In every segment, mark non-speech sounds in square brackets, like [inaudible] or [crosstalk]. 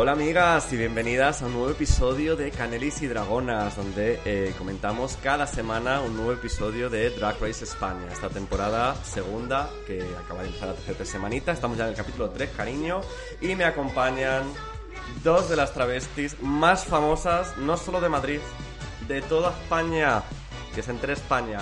Hola amigas y bienvenidas a un nuevo episodio de Canelis y Dragonas, donde eh, comentamos cada semana un nuevo episodio de Drag Race España. Esta temporada segunda, que acaba de empezar la tercera semanita, estamos ya en el capítulo 3, cariño, y me acompañan dos de las travestis más famosas, no solo de Madrid, de toda España, que se entre España.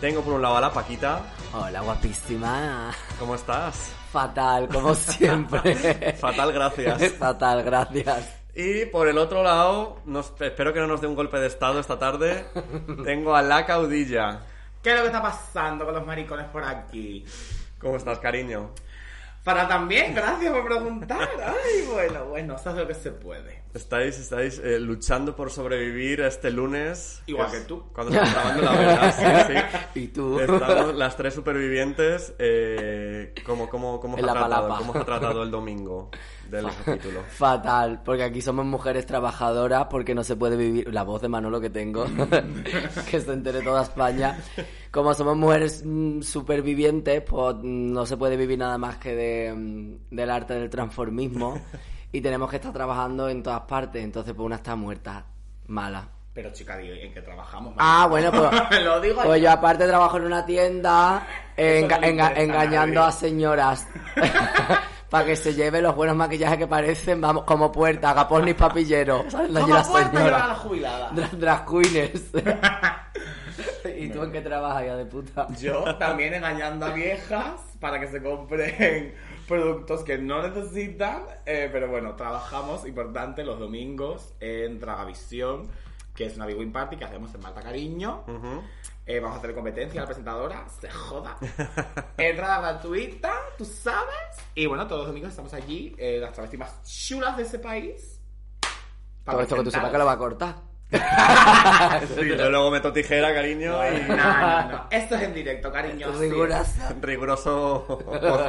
Tengo por un lado a la Paquita. Hola, guapísima. ¿Cómo estás? Fatal, como siempre. [laughs] Fatal, gracias. Fatal, gracias. Y por el otro lado, nos- espero que no nos dé un golpe de estado esta tarde, tengo a la caudilla. ¿Qué es lo que está pasando con los maricones por aquí? ¿Cómo estás, cariño? Para también, gracias por preguntar. Ay, bueno, bueno, se hace lo que se puede. Estáis, estáis eh, luchando por sobrevivir este lunes. Igual es que tú. Cuando estamos grabando la verdad, sí, [laughs] sí. ¿Y tú? Estamos las tres supervivientes. Eh, ¿cómo, cómo, cómo, os ha la tratado, palapa. ¿Cómo os ha tratado el [laughs] domingo del capítulo? Fatal, porque aquí somos mujeres trabajadoras, porque no se puede vivir. La voz de Manolo que tengo, [laughs] que se entere toda España. Como somos mujeres mm, supervivientes, pues mm, no se puede vivir nada más que de, mm, del arte del transformismo. Y tenemos que estar trabajando en todas partes. Entonces, pues una está muerta, mala. Pero chica, ¿en qué trabajamos? Ah, bueno, pues, [laughs] Lo digo pues yo. aparte trabajo en una tienda Eso enga- no le enga- interesa a engañando a señoras [laughs] para que se lleve los buenos maquillajes que parecen, vamos, como puerta, agapornis papillero. [laughs] ¿Sabes? Las ¿Cómo las puedes llevar a la jubilada? Dra- Drag queens. ¿Y tú en qué trabajas, ya de puta? Yo también engañando a viejas para que se compren productos que no necesitan. eh, pero bueno, trabajamos, importante, los domingos en Dragavisión, que es una Big Win Party que hacemos en Malta Cariño. Eh, vamos a hacer competencia a la presentadora, se joda. [laughs] Entrada gratuita, tú sabes. Y bueno, todos los domingos estamos allí, eh, las travestis más chulas de ese país. Todo esto que tú sepas que lo va a cortar. [laughs] Sí, yo luego meto tijera, cariño, No, y no, no, no. Esto es en directo, cariño. Rigurosa. riguroso,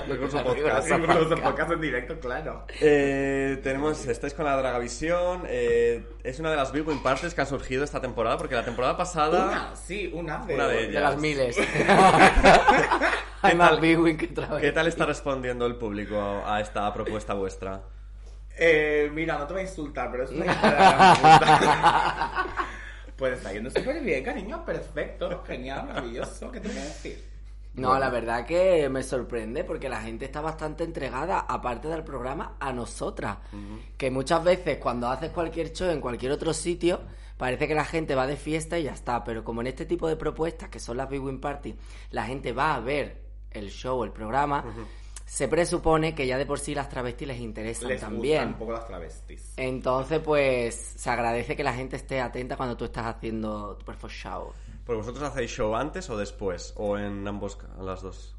riguroso podcast. Riguroso podcast en directo, claro. Eh, tenemos, estáis con la Dragavisión. eh, es una de las Big Win Parties que han surgido esta temporada, porque la temporada pasada. Una, sí, una de, Una de De ellas. las miles. [laughs] Hay más big win que otra vez. ¿Qué tal está respondiendo el público a esta propuesta vuestra? Eh, mira, no te voy a insultar, pero es una [laughs] hija de la gran puta. Pues está yendo súper bien, cariño. Perfecto, genial, maravilloso. ¿Qué te voy a decir? No, la verdad que me sorprende porque la gente está bastante entregada, aparte del programa, a nosotras. Que muchas veces cuando haces cualquier show en cualquier otro sitio, parece que la gente va de fiesta y ya está. Pero como en este tipo de propuestas, que son las Big Win Party, la gente va a ver el show, el programa, se presupone que ya de por sí las travestis les interesan Les también. gustan un poco las travestis. Entonces, pues, se agradece que la gente esté atenta cuando tú estás haciendo tu perfect show. ¿Porque vosotros hacéis show antes o después? ¿O en ambos, las dos?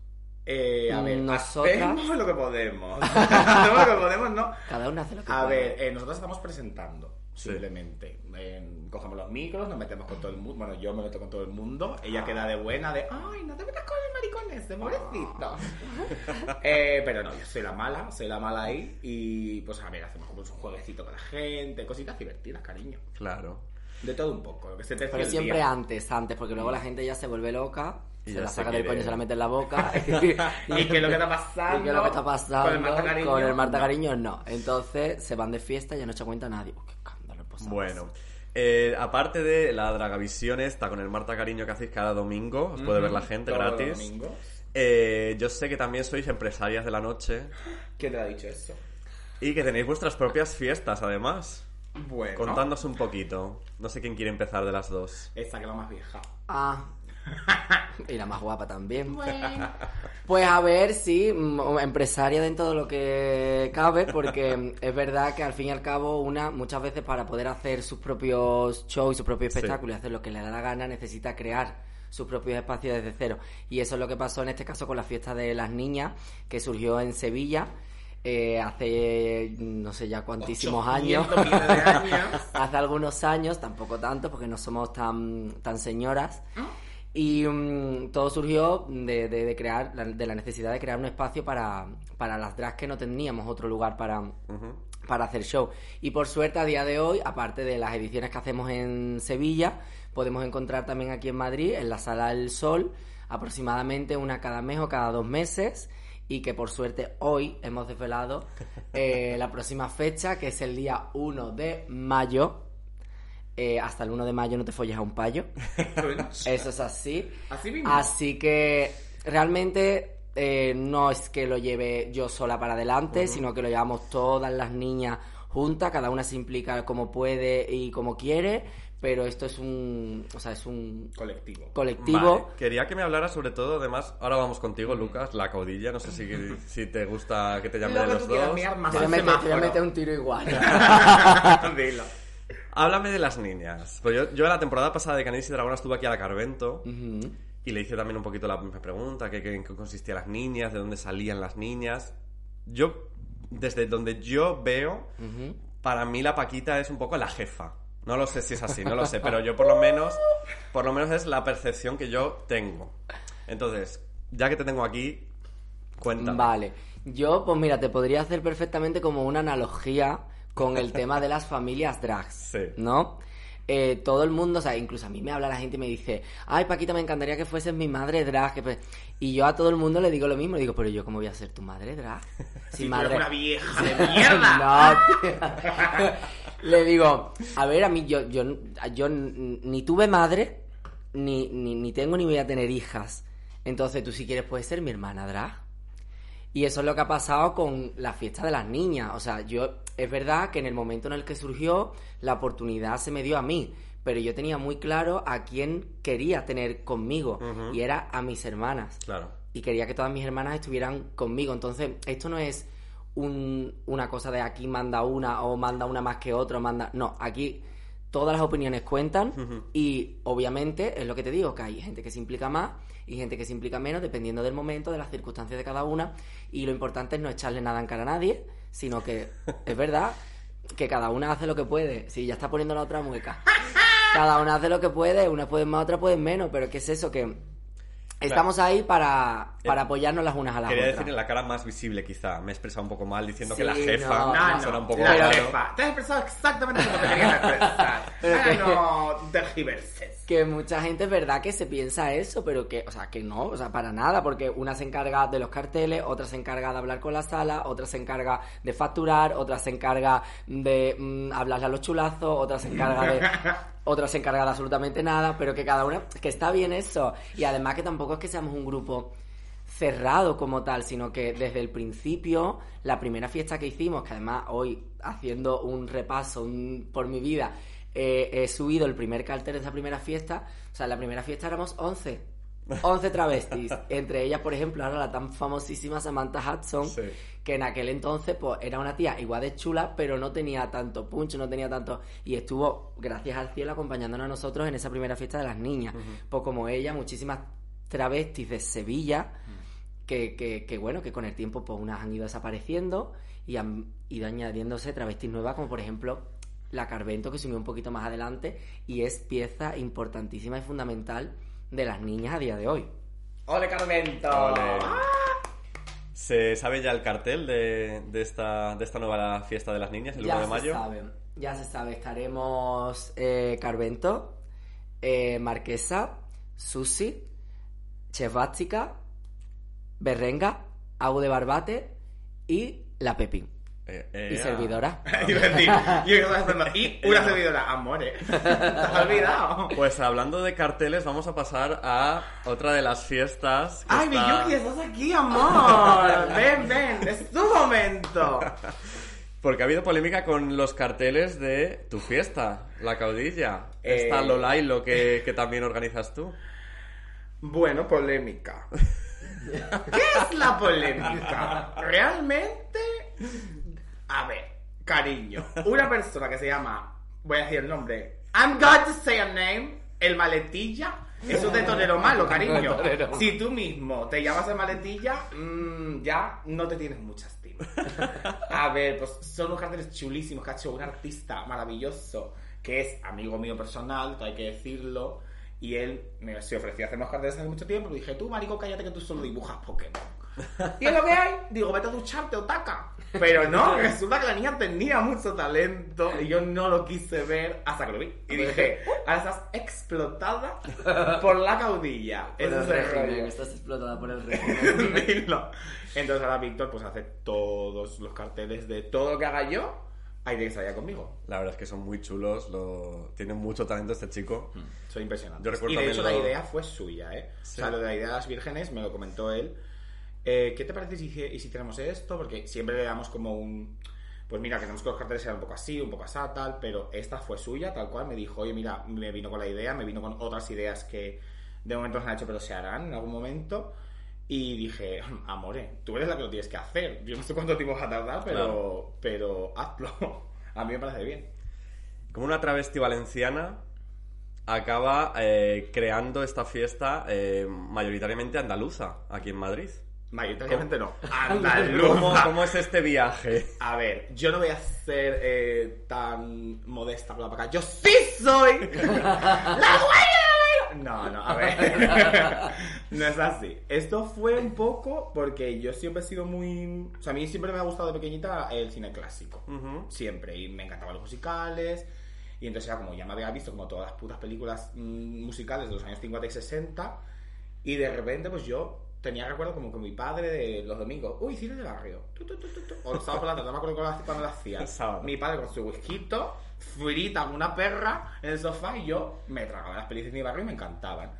Eh, a ver, Nosotras- hacemos lo que podemos. [laughs] hacemos lo que podemos, ¿no? Cada uno hace lo que A puede. ver, eh, nosotros estamos presentando, Sí. simplemente. Eh, cogemos los micros, nos metemos con todo el mundo. Bueno, yo me meto con todo el mundo. Ella queda de buena, de ay, no te metas con el maricón ese, pobrecito. [laughs] Eh, pero no, yo soy la mala, soy la mala ahí. Y pues a ver, hacemos como un jueguecito con la gente, cositas divertidas, cariño. Claro. De todo un poco, lo que se te Pero siempre día. antes, antes, porque luego la gente ya se vuelve loca, Y se la se saca del coño, se la mete en la boca. [laughs] [laughs] ¿Y qué es lo que está pasando? ¿Y qué es lo que está pasando? Con el Marta Cariño. Con el Marta No. Cariño, no. Entonces se van de fiesta y ya no echa cuenta a nadie. Uy, Bueno. eh, aparte de la Dragavisión esta con el Marta Cariño que hacéis cada domingo, os puede ver la gente gratis. Eh, yo sé que también sois empresarias de la noche ¿Quién te ha dicho eso? y que tenéis vuestras propias fiestas además. Bueno. Contándonos un poquito. No sé quién quiere empezar de las dos. Esta que es la más vieja. Ah. [laughs] Y la más guapa también. [laughs] Pues a ver, sí, mm, empresaria dentro de lo que cabe, porque mm, es verdad que al fin y al cabo una muchas veces para poder hacer sus propios shows y sus propios Sí. espectáculos y hacer lo que le da la gana necesita crear sus propios espacios desde cero. Y eso es lo que pasó en este caso con la fiesta de las niñas, que surgió en Sevilla eh, hace no sé ya cuantísimos años. 800 millones de años. [laughs] hace algunos años, tampoco tanto, porque no somos tan, tan señoras. Y mm, todo surgió de, de- de crear, la- de la necesidad de crear un espacio para, para las drags que no teníamos otro lugar para, para hacer show. Y por suerte, a día de hoy, aparte de las ediciones que hacemos en Sevilla, podemos encontrar también aquí en Madrid, en la Sala del Sol, aproximadamente una cada mes o cada dos meses. y que por suerte hoy hemos desvelado eh, [laughs] la próxima fecha, que es el día 1 de mayo. Eh, hasta el 1 de mayo no te folles a un payo. [laughs] [laughs] Eso es así. Así mismo. Así que realmente eh, no es que lo lleve yo sola para adelante, sino que lo llevamos todas las niñas juntas, cada una se implica como puede y como quiere, pero esto es un, o sea, es un Colectivo. colectivo. Vale, Quería que me hablara sobre todo, además, ahora vamos contigo, Lucas, la caudilla. No sé si, si te gusta que te llame Lo de los quieras, dos. Te voy a meter, un tiro igual. [laughs] Dilo. Háblame de las niñas. Pues yo, yo la temporada pasada de Canis y Dragón estuve aquí a la Carvento Ujú. y le hice también un poquito la misma pregunta, que, que- en qué consistían las niñas, de dónde salían las niñas. Yo, desde donde yo veo, Ujú. para mí la Paquita es un poco la jefa. No lo sé si es así, no lo sé, pero yo por lo menos, por lo menos es la percepción que yo tengo. Entonces, ya que te tengo aquí, cuéntame. Vale. Yo, pues mira, te podría hacer perfectamente como una analogía con el tema de las familias drags. Sí. ¿No? Eh, todo el mundo, o sea, incluso a mí me habla la gente y me dice, ay Paquita, me encantaría que fueses mi madre drag. pues-". Y yo a todo el mundo le digo lo mismo, le digo, pero yo cómo voy a ser tu madre drag? [laughs] Si eres madre... una vieja de [laughs] mierda. No. [laughs] Le digo, a ver, a mí yo, yo, yo ni tuve madre, ni, ni, ni tengo ni voy a tener hijas. Entonces tú si quieres puedes ser mi hermana drag. Y eso es lo que ha pasado con la fiesta de las niñas. O sea, yo, es verdad que en el momento en el que surgió, la oportunidad se me dio a mí. Pero yo tenía muy claro a quién quería tener conmigo. Y era a mis hermanas Claro. y quería que todas mis hermanas estuvieran conmigo. Entonces, esto no es un- una cosa de aquí manda una o manda una más que otra, manda... No, aquí todas las opiniones cuentan y obviamente es lo que te digo, que hay gente que se implica más y gente que se implica menos dependiendo del momento, de las circunstancias de cada una y lo importante es no echarle nada en cara a nadie, sino que [laughs] es verdad que cada una hace lo que puede. Si ya está poniendo la otra mueca. [laughs] Cada una hace lo que puede, una puede más, otra puede menos, pero ¿qué es eso? Que estamos ahí para, para Eh, apoyarnos las unas a las Quería otras. decir en la cara más visible, quizá. Me he expresado un poco mal diciendo Sí, que la jefa no, No, suena no, un poco la jefa. Te has expresado exactamente como te querías expresar. [laughs] Ahora no tergiverses. Que mucha gente es verdad que se piensa eso, pero que, o sea, que no, o sea, para nada, porque una se encarga de los carteles, otra se encarga de hablar con la sala, otra se encarga de facturar, otra se encarga de mm, hablarle a los chulazos, otra se encarga de... [laughs] Otra se encarga de absolutamente nada, pero que cada una... Que está bien eso. Y además que tampoco es que seamos un grupo cerrado como tal, sino que desde el principio, la primera fiesta que hicimos, que además hoy, haciendo un repaso un- por mi vida, eh, he subido el primer cartel de esa primera fiesta, o sea, en la primera fiesta éramos 11. 11 [laughs] travestis, entre ellas, por ejemplo, ahora la tan famosísima Samantha Hudson, Sí. que en aquel entonces pues era una tía igual de chula, pero no tenía tanto punch, no tenía tanto... Y estuvo, gracias al cielo, acompañándonos a nosotros en esa primera fiesta de las niñas. Pues como ella, muchísimas travestis de Sevilla, que, que, que, bueno, que con el tiempo pues unas han ido desapareciendo y han ido añadiéndose travestis nuevas, como por ejemplo la Carvento, que se unió un poquito más adelante y es pieza importantísima y fundamental de las niñas a día de hoy. ¡Ole, Carmento! Ole. ¿Se sabe ya el cartel de, de esta, de esta nueva fiesta de las niñas, el 1 ya de mayo? se sabe, ya se sabe. Estaremos eh, Carvento, eh, Marquesa, Susi, Chevástica, Berrenga, Agu de Barbate y la Pepín. Eh, eh, Y ah. servidora. [laughs] Iba a decir, yo estaba haciendo, y una servidora, amore. [laughs] ¿Te has olvidado? Pues hablando de carteles, vamos a pasar a otra de las fiestas. que Ay, está- Miyuki, estás aquí, amor. [laughs] Ven, ven, es tu momento. Porque ha habido polémica con los carteles de tu fiesta, la caudilla. Eh. Esta Lolailo que, que también organizas tú. Bueno, polémica. ¿Qué es la polémica? Realmente, a ver, cariño, una persona que se llama, voy a decir el nombre, I'm going to say a name, el maletilla, eso es de torero malo, [laughs] cariño. Si tú mismo te llamas el maletilla, mm, ya no te tienes mucha estima. A ver, pues son unos carteles chulísimos que ha hecho un artista maravilloso que es amigo mío personal, hay que decirlo. Y él me se ofreció a hacer unos carteles hace mucho tiempo. Le dije, tú, marico, cállate que tú solo dibujas Pokémon. ¿Y es lo que hay? Digo, vete a ducharte, otaka. Pero no, resulta que la niña tenía mucho talento y yo no lo quise ver hasta que lo vi. Y dije, ahora estás explotada por la caudilla. Por el régimen, estás explotada por el [laughs] régimen. Dilo. Entonces ahora Víctor pues hace todos los carteles de todo lo que haga yo, hay que salir conmigo. La verdad es que son muy chulos, lo... tiene mucho talento este chico. Soy impresionante. Yo recuerdo y de hecho lo- la idea fue suya, ¿eh? Sí. O sea, lo de la idea de las vírgenes me lo comentó él. Eh, ¿Qué te parece si, si tenemos esto? Porque siempre le damos como un... Pues mira, queremos que los carteles sean un poco así, un poco así, tal, pero esta fue suya, tal cual. Me dijo, oye, mira, me vino con la idea, me vino con otras ideas que de momento no se han hecho, pero se harán en algún momento. Y dije, amore, tú eres la que lo tienes que hacer. Yo no sé cuánto tiempo va a tardar, pero, Claro. pero hazlo. [laughs] A mí me parece bien. Como una travesti valenciana acaba eh, creando esta fiesta eh, mayoritariamente andaluza aquí en Madrid. Mayoritariamente no. [laughs] ¿Cómo, Andaluza. cómo es este viaje? A ver, yo no voy a ser eh, tan modesta por la vaca. Yo sí soy [laughs] la la No, no, a ver. [laughs] no es así. Esto fue un poco porque yo siempre he sido muy... O sea, a mí siempre me ha gustado de pequeñita el cine clásico. Siempre. Y me encantaban los musicales. Y entonces era como ya me había visto como todas las putas películas mm, musicales de los años 50 y 60. Y de repente, pues yo tenía recuerdo como con mi padre de los domingos. Uy, cine de barrio. Tu, tu, tu. O los sábados por la tarde, no me acuerdo cuándo lo- hacía. Mi padre con su whisky, frita como una perra en el sofá y yo me tragaba las películas de mi barrio y me encantaban.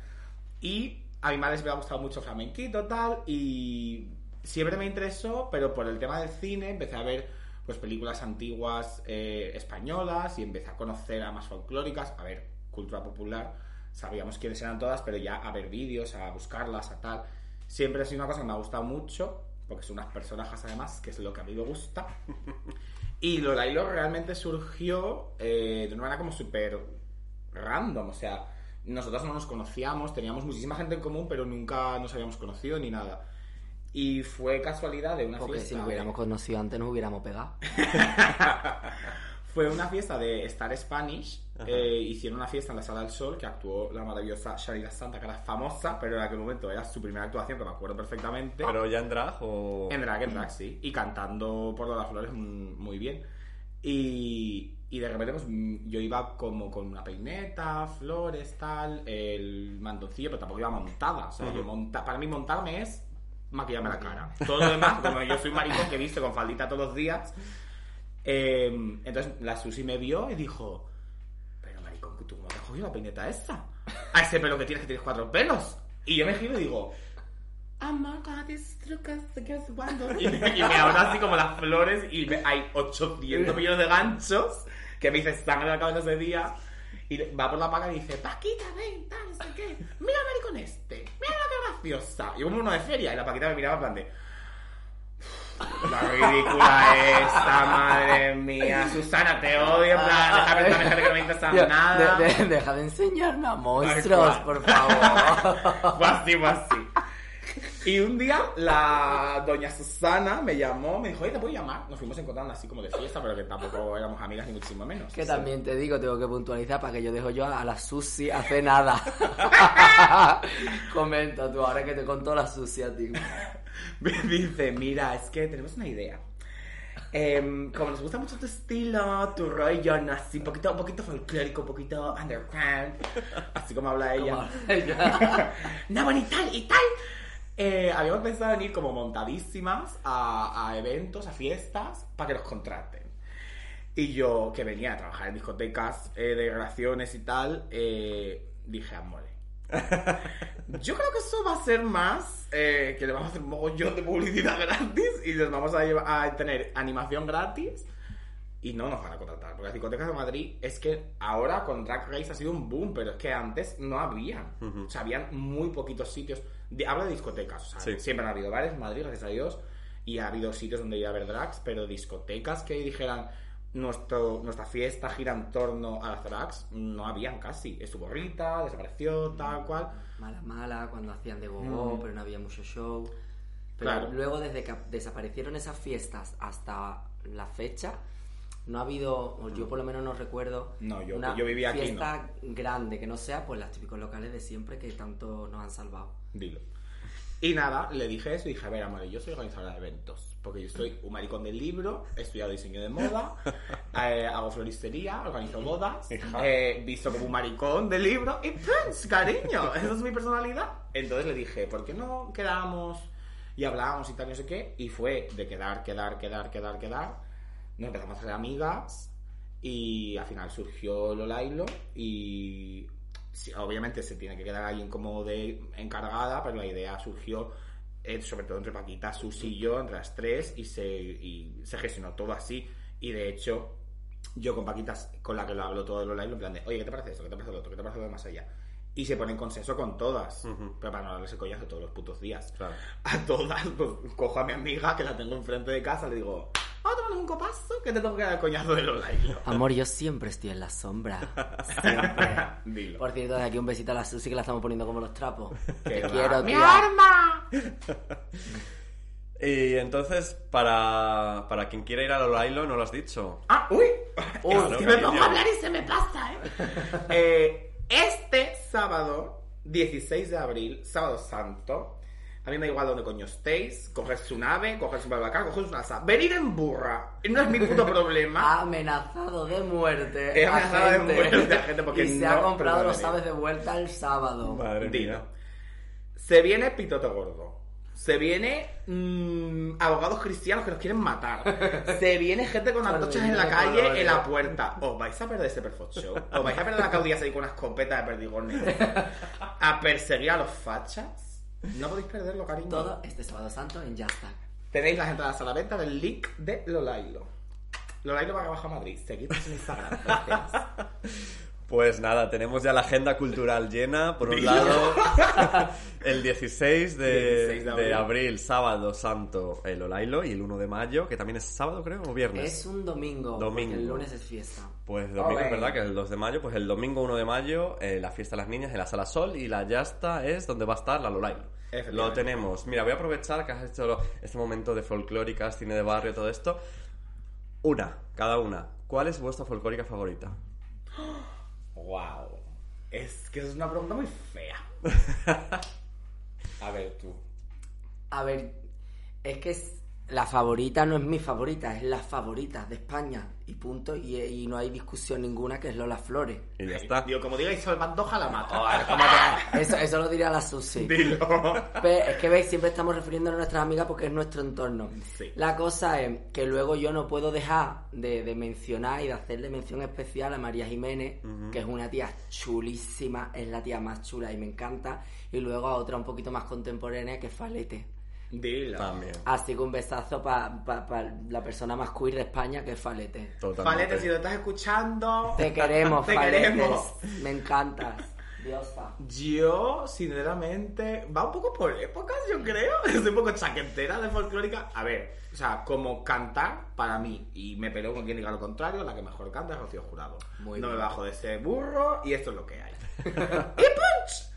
Y a mi madre se me ha gustado mucho flamenquito tal y siempre me interesó, pero por el tema del cine empecé a ver pues películas antiguas eh, españolas y empecé a conocer a más folclóricas, a ver, cultura popular, sabíamos quiénes eran todas, pero ya a ver vídeos, a buscarlas, a tal. Siempre ha sido una cosa que me ha gustado mucho, porque son unas personajes además, que es lo que a mí me gusta. [laughs] Y lo de Hilo realmente surgió eh, de una manera como súper random, o sea, nosotros no nos conocíamos, teníamos muchísima gente en común, pero nunca nos habíamos conocido ni nada. Y fue casualidad de una Porque si nos hubiéramos conocido antes nos hubiéramos pegado. [laughs] Fue una fiesta de Star Spanish. eh, hicieron una fiesta en la Sala del Sol que actuó la maravillosa Sharida Santa, que era famosa, pero en aquel momento era su primera actuación, que me acuerdo perfectamente. ¿Pero ya en drag o...? En drag, en drag, sí. Y cantando por las flores muy bien. Y, y de repente, pues mm, yo iba como con una peineta, flores, tal, el mantoncillo, pero tampoco iba montada. O sea, yo monta para mí montarme es maquillarme la cara. Todo lo demás, como yo soy maricón que viste con faldita todos los días. Eh, entonces la Susi me vio y dijo: Pero maricón, ¿tú cómo te has cogido la peineta esa? A ese pelo que tienes, que tienes cuatro pelos. Y yo me giro y digo: Amaka, these trucos se quedan jugando. [laughs] Y me, y me abra así como las flores y me- hay 800 millones de ganchos que me dice sangre la cabeza ese día. Y va por la paca y dice, Paquita, ven, tal, no sé qué. Mira maricón este. Mira lo que graciosa. Y como uno de feria. Y la Paquita me miraba en plan de... La ridícula esta, madre mía. Susana, te odio. En plan, déjame gente que no me interesa nada. de- de- deja de enseñarme a monstruos, por favor. [laughs] Fue así, fue así. Y un día la doña Susana me llamó, me dijo, oye, ¿te puedo llamar? Nos fuimos encontrando así como de fiesta, pero que tampoco éramos amigas ni muchísimo menos. Que también te digo, tengo que puntualizar para que yo dejo yo a la Susi hace nada. [laughs] Comenta tú, ahora que te contó la Susi a ti. [laughs] Me dice, mira, es que tenemos una idea. Em, como nos gusta mucho tu estilo, tu rollo, ¿no? así, un poquito, un poquito folclórico, un poquito underground, así como habla ella. Como ella. [laughs] no, bueno, y tal, y tal. Eh, habíamos pensado en ir como montadísimas a, a eventos, a fiestas, para que nos contraten. Y yo, que venía a trabajar en discotecas eh, de relaciones y tal, eh, dije, amore. [laughs] Yo creo que eso va a ser más eh, que le vamos a hacer un mogollón de publicidad gratis y les vamos a, llevar- a tener animación gratis y no nos van a contratar. Porque las discotecas de Madrid es que ahora con Drag Race ha sido un boom, pero es que antes no había. O sea, habían muy poquitos sitios. De, hablo de discotecas, o sea, Sí. siempre han habido bares en Madrid, gracias a Dios, y ha habido sitios donde ir a ver drags, pero discotecas que dijeran nuestro, nuestra fiesta gira en torno a las drags, no habían casi. Estuvo Rita, desapareció, tal cual. Mala, mala, cuando hacían de gogo, Mm. pero no había mucho show. Pero Claro. luego, desde que desaparecieron esas fiestas hasta la fecha, no ha habido, o yo por lo menos no recuerdo, No, yo- una yo vivía aquí, fiesta grande que no sea pues las típicos locales de siempre que tanto nos han salvado. Dilo. Y nada, le dije eso y dije, a ver, amor, yo soy organizadora de eventos. Porque yo soy un maricón del libro, he estudiado diseño de moda, [laughs] eh, hago floristería, organizo bodas, eh, visto como un maricón del libro y pues, cariño, [laughs] esa es mi personalidad. Entonces le dije, ¿por qué no quedamos y hablábamos y tal, no sé qué? Y fue de quedar, quedar, quedar, quedar, quedar. Nos empezamos a hacer amigas y al final surgió Lolailo y sí, obviamente se tiene que quedar alguien como de encargada, pero la idea surgió eh, sobre todo entre Paquita, Susi y yo, entre las tres, y se, y se gestionó todo así. Y de hecho, yo con Paquita, con la que lo hablo todo de Lolailo, en plan de, oye, ¿qué te parece esto? ¿Qué te parece lo otro? ¿Qué te parece lo de más allá? Y se pone en consenso con todas, pero para no darles el coñazo todos los putos días. Claro. A todas, pues cojo a mi amiga que la tengo enfrente de casa, le digo, vamos a tomarnos un copazo que te tengo que dar el coñazo de Lolailo. Amor, yo siempre estoy en la sombra. [laughs] Siempre. Dilo. Por cierto, de aquí un besito a la Susi que la estamos poniendo como los trapos. Te va. quiero, ¡Mi arma! [laughs] Y entonces, para, para quien quiera ir a Lolailo, no lo has dicho. ¡Ah, uy! Uy, que me pongo a hablar y se me pasa, ¿eh? [laughs] Eh, Este sábado, 16 de abril, sábado santo, a mí me da igual donde coño estéis, coger su nave, coger su barbacar, coger su NASA, venir en burra, no es mi puto [laughs] problema. amenazado de muerte. Amenazado de muerte a gente porque [laughs] y se no ha comprado los aves de vuelta el sábado. Madre mía. Se viene pitoto gordo. Se viene mm, abogados cristianos que nos quieren matar. [laughs] Se viene gente con antorchas en la calle en la puerta. Os vais a perder ese perfect show. Os vais a perder a Claudia ahí con una escopeta de perdigones. A perseguir a los fachas. No podéis perderlo, cariño. Todo este sábado santo en Jashtag. Tenéis las entradas a la venta del link de Lolailo. Lolailo va a bajar a Madrid. Seguidnos en Instagram. Gracias. [laughs] Pues nada, tenemos ya la agenda cultural llena. Por un lado, [laughs] el 16 de, 16 de de abril. sábado santo, el Olailo, y el 1 de mayo, que también es sábado, creo, o viernes. Es un domingo. Domingo. El lunes es fiesta. Pues domingo, es verdad que el 2 de mayo, pues el domingo 1 de mayo, eh, la fiesta de las niñas en la Sala Sol y la Yasta es donde va a estar la Lolailo. Lo tenemos. Mira, voy a aprovechar que has hecho este momento de folclóricas, cine de barrio, todo esto. Una, cada una. ¿Cuál es vuestra folclórica favorita? Wow. Es que es una pregunta muy fea. [laughs] A ver, tú. A ver, es que es- la favorita no es mi favorita, es la favorita de España. Y punto. Y, y no hay discusión ninguna que es Lola Flores. Y ya está. Digo, como diga Isabel Pantoja, la mato. Eso, eso lo diría la Susi. Dilo. Pe- es que veis, siempre estamos refiriéndonos a nuestras amigas porque es nuestro entorno. Sí. La cosa es que luego yo no puedo dejar de, de mencionar y de hacerle mención especial a María Jiménez, que es una tía chulísima, es la tía más chula y me encanta. Y luego a otra un poquito más contemporánea que es Falete. Dilo. También. Así que un besazo para la persona más queer de España que es Falete. Totalmente. Falete, si lo estás escuchando. Te queremos, [laughs] Te Faletes. queremos. Me encantas. Diosa. Yo, sinceramente, va un poco por épocas, yo creo. [laughs] Soy un poco chaquetera de folclórica. A ver, o sea, como cantar, para mí, y me peleo con quien diga lo contrario, la que mejor canta es Rocío Jurado. Muy no bien. me bajo de ese burro y esto es lo que hay. [laughs] ¡Y punch!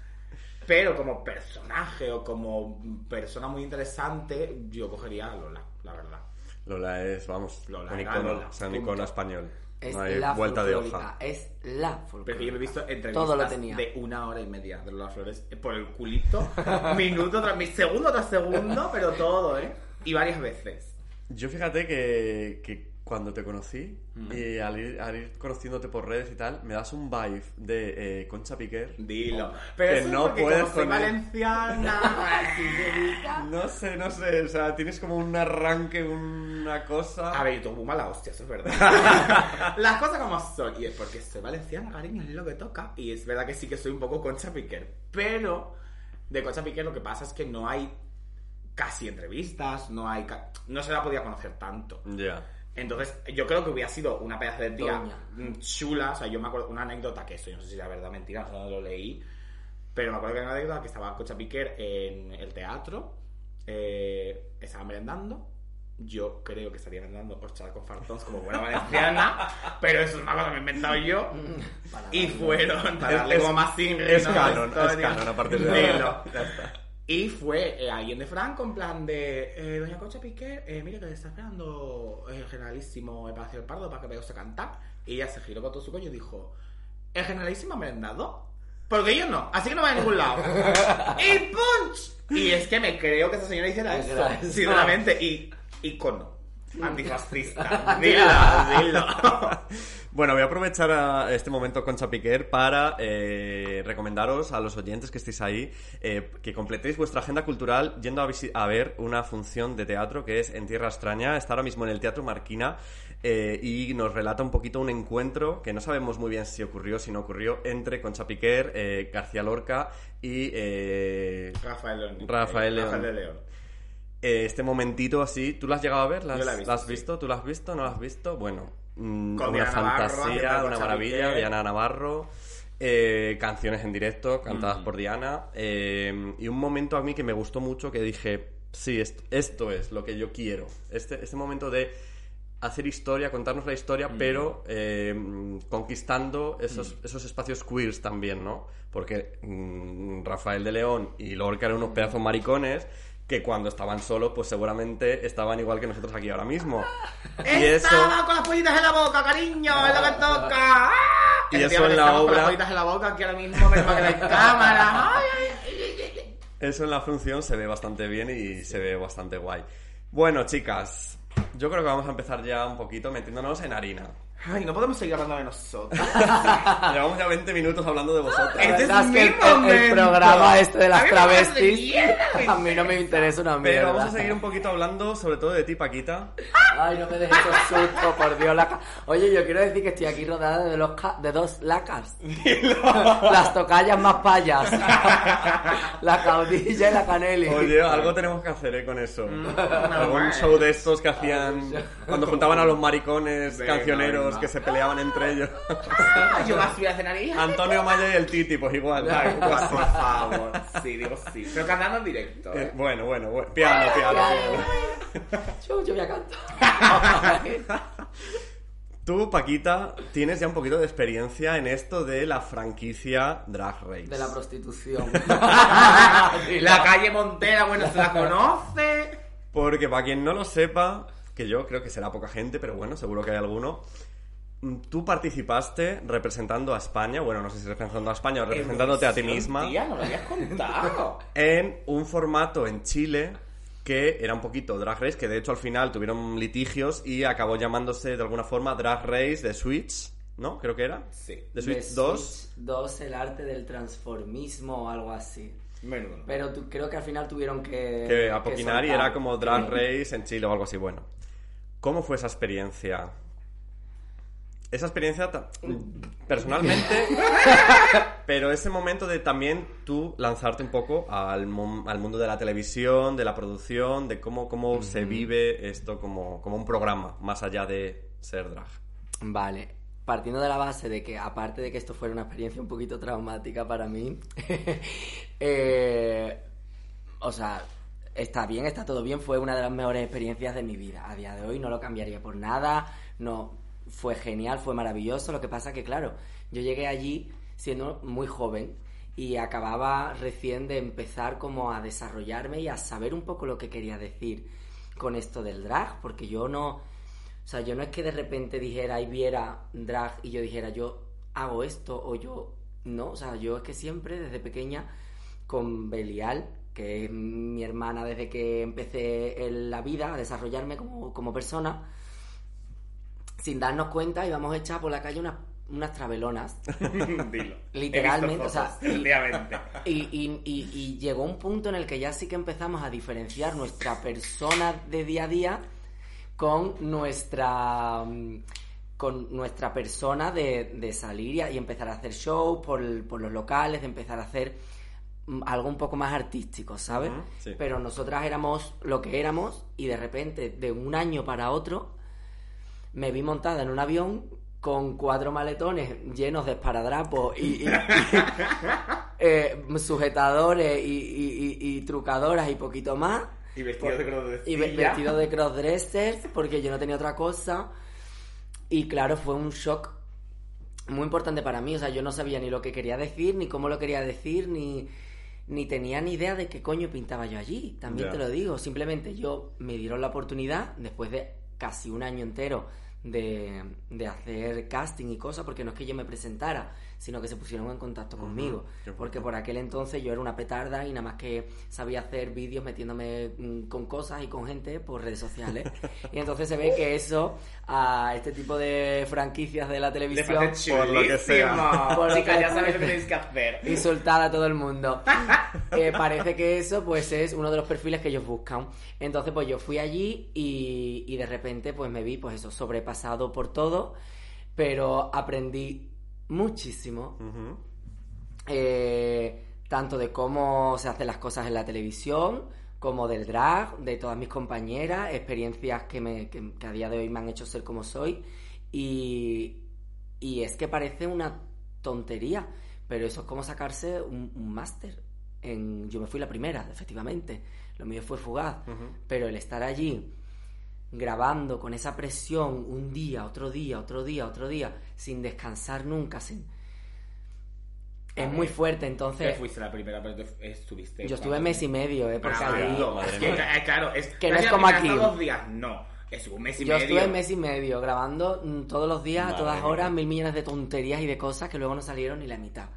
Pero como personaje o como persona muy interesante, yo cogería a Lola, la verdad. Lola es, vamos, Lola, un icono, Lola, o sea, un punto. icono español. Es no hay la vuelta de hoja. Es la folclórica. Pero es que yo me he visto entrevistas Todo lo tenía. de una hora y media de Lola Flores eh, por el culito, [laughs] minuto tras mi- segundo tras segundo, pero todo, ¿eh? Y varias veces. Yo fíjate que, que cuando te conocí y al ir, al ir conociéndote por redes y tal, me das un vibe de eh, Concha Piquer. Dilo. Pero Que eso no es puedes con valenciana. [laughs] No sé, no sé, o sea, tienes como un arranque, una cosa... A ver, yo tomo mala hostia, eso es verdad. [laughs] Las cosas como son. Y es porque soy valenciana, cariño, es lo que toca. Y es verdad que sí que soy un poco Concha Piquer. Pero de Concha Piquer lo que pasa es que no hay casi entrevistas, no hay... No se la podía conocer tanto. Ya. Entonces, yo creo que hubiera sido una pedazo de tía Doña. mm, chula. O sea, yo me acuerdo una anécdota que esto, yo no sé si era verdad mentira, no lo leí. Pero me acuerdo que era una anécdota que estaba Cocha Piquer en el teatro, eh, estaba merendando. Yo creo que estaría merendando horchata con fartons como buena valenciana, [laughs] pero eso es una cosa que me he inventado yo. Para Y darle- fueron para darle como más sin es canon, es canon a partir de ahora. Ya está. Y fue eh, alguien de Franco en plan de eh, Doña Concha Piqué, eh, mire que está esperando el generalísimo el Palacio del Pardo para que vayas a cantar. Y ella se giró con todo su coño y dijo, ¿el generalísimo ha merendado? Porque yo no, así que no voy a ningún lado. [laughs] ¡Y punch! Y es que me creo que esa señora hiciera Es eso, sinceramente. Y icono. Antifascista. [laughs] Dilo, dilo. [laughs] Bueno, voy a aprovechar a este momento con Chapiquer para eh, recomendaros a los oyentes que estéis ahí eh, que completéis vuestra agenda cultural yendo a, ver una función de teatro que es En Tierra Extraña. Está ahora mismo en el Teatro Marquina eh, y nos relata un poquito un encuentro que no sabemos muy bien si ocurrió, si no ocurrió, entre Concha Piquer, eh, García Lorca y eh, Rafael León. Rafael León. Rafael de León. eh, este momentito así. ¿Tú lo has llegado a ver? ¿La Yo has, la he visto, la has sí. visto? ¿Tú la has visto? ¿No la has visto? Bueno, Con una Diana fantasía, una maravilla. Diana Navarro. eh, canciones en directo cantadas Mm. por Diana. eh, y un momento a mí que me gustó mucho que dije, sí, esto, esto es lo que yo quiero. Este, este momento de hacer historia, contarnos la historia, Mm. pero eh, conquistando esos, esos espacios queers también, ¿no? Porque mm, Rafael de León y Lorca eran unos pedazos maricones que cuando estaban solos, pues seguramente estaban igual que nosotros aquí ahora mismo. Y eso, Estaba con las pollitas en la boca, cariño, es lo que toca. ¡Ah! Y eso en la estamos Con obra- las pollitas en la boca, que ahora mismo me va a quedar en cámara. Ay, ay, ay, ay. eso en la función se ve bastante bien y se ve bastante guay. Bueno, chicas, yo creo que vamos a empezar ya un poquito metiéndonos en harina. Ay, no podemos seguir hablando de nosotros. [laughs] Llevamos ya 20 minutos hablando de vosotras. Este es mi el, programa este de las A travestis mierda, [laughs] a mí no me interesa una Pero mierda. vamos a seguir un poquito hablando sobre todo de ti, Paquita. Ay, no me dejes esos sustos, por Dios. la Oye, yo quiero decir que estoy aquí rodeada de, los ca- de dos lacas. [laughs] Las tocallas más payas. la caudilla y la caneli. Oye, algo tenemos que hacer ¿eh? con eso. Algún show de estos que hacían cuando juntaban a los maricones cancioneros que se peleaban entre ellos. Ay, Yo más a cenar. Antonio Maya y el Titi, pues igual. Ay, pues, por favor. Sí, digo sí. Pero cantando en directo. Eh, ¿eh? Bueno, bueno, bueno. Piano, piano, piano. Yo, yo voy a cantar. [laughs] Tú, Paquita, tienes ya un poquito de experiencia en esto de la franquicia Drag Race. De la prostitución. [laughs] La calle Montera, bueno, se la conoce. Porque para quien no lo sepa, que yo creo que será poca gente, pero bueno, seguro que hay alguno. Tú participaste representando a España, bueno, no sé si representando a España o representándote a ti misma, Tía, no lo habías contado. [laughs] en un formato en Chile que era un poquito Drag Race, que de hecho al final tuvieron litigios y acabó llamándose de alguna forma Drag Race de Switch, ¿no? Creo que era. Sí. De Switch De 2. Switch 2, el arte del transformismo o algo así. Menudo. Pero tú, creo que al final tuvieron que. que apoquinar y era como Drag Race en Chile o algo así. Bueno, ¿cómo fue esa experiencia? Esa experiencia, ta- personalmente, [laughs] pero ese momento de también tú lanzarte un poco al, al mundo de la televisión, de la producción, de cómo, cómo se vive esto como, como un programa, más allá de ser drag. Vale. Partiendo de la base de que, aparte de que esto fuera una experiencia un poquito traumática para mí, [laughs] eh, o sea, está bien, está todo bien, fue una de las mejores experiencias de mi vida. A día de hoy no lo cambiaría por nada, no, fue genial, fue maravilloso. Lo que pasa que, claro, yo llegué allí siendo muy joven y acababa recién de empezar como a desarrollarme y a saber un poco lo que quería decir con esto del drag, porque yo no, o sea, yo no es que de repente dijera y viera drag y yo dijera yo hago esto o yo no, o sea, yo es que siempre desde pequeña con Belial, que es mi hermana desde que empecé la vida a desarrollarme como, como persona, sin darnos cuenta íbamos hechas por la calle unas, unas travelonas [laughs] Dilo. Literalmente, o sea, y, y- y- y llegó un punto en el que ya sí que empezamos a diferenciar nuestra persona de día a día con nuestra mm, con nuestra persona de, de salir y, empezar a hacer shows por, por los locales, de empezar a hacer mm, algo un poco más artístico, ¿sabes? Sí. Pero nosotras éramos lo que éramos y de repente, de un año para otro, me vi montada en un avión con cuatro maletones llenos de esparadrapos y, y- y, [laughs] eh, sujetadores y, trucadoras y poquito más. Y vestido de crossdresser. Y ve- vestido de crossdressers porque yo no tenía otra cosa. Y claro, fue un shock muy importante para mí. O sea, yo no sabía ni lo que quería decir, ni cómo lo quería decir, ni, ni tenía ni idea de qué coño pintaba yo allí. También te lo digo. Simplemente yo me dieron la oportunidad, después de casi un año entero de, de hacer casting y cosas, porque no es que yo me presentara, sino que se pusieron en contacto conmigo. qué fuerte. Porque por aquel entonces yo era una petarda y nada más que sabía hacer vídeos metiéndome mm, con cosas y con gente por redes sociales. [laughs] y entonces se ve que eso a este tipo de franquicias de la Le televisión parece por lo que sea. [laughs] Por lo Chicas, que ya sabéis lo que tenéis que hacer. insultar a todo el mundo. [laughs] Eh, parece que eso pues es uno de los perfiles que ellos buscan. Entonces pues yo fui allí y, y de repente pues me vi pues eso sobrepasado por todo, pero aprendí muchísimo eh, tanto de cómo se hacen las cosas en la televisión, como del drag, de todas mis compañeras, experiencias que, me, que, que a día de hoy me han hecho ser como soy. Y, y es que parece una tontería, pero eso es como sacarse un, un máster. En, yo me fui la primera, efectivamente. Lo mío fue fugaz. Pero el estar allí grabando con esa presión un día, otro día, otro día, otro día, sin descansar nunca, sin... Es muy fuerte, entonces... fuiste la primera, pero te- estuviste. Yo estuve mes y medio, ¿eh? Porque que, mía. eh, claro, es Que no es como aquí. dos días, no. Es un mes y Yo medio. estuve mes y medio grabando mm, todos los días, a todas horas, mil millones de tonterías y de cosas que luego no salieron ni la mitad.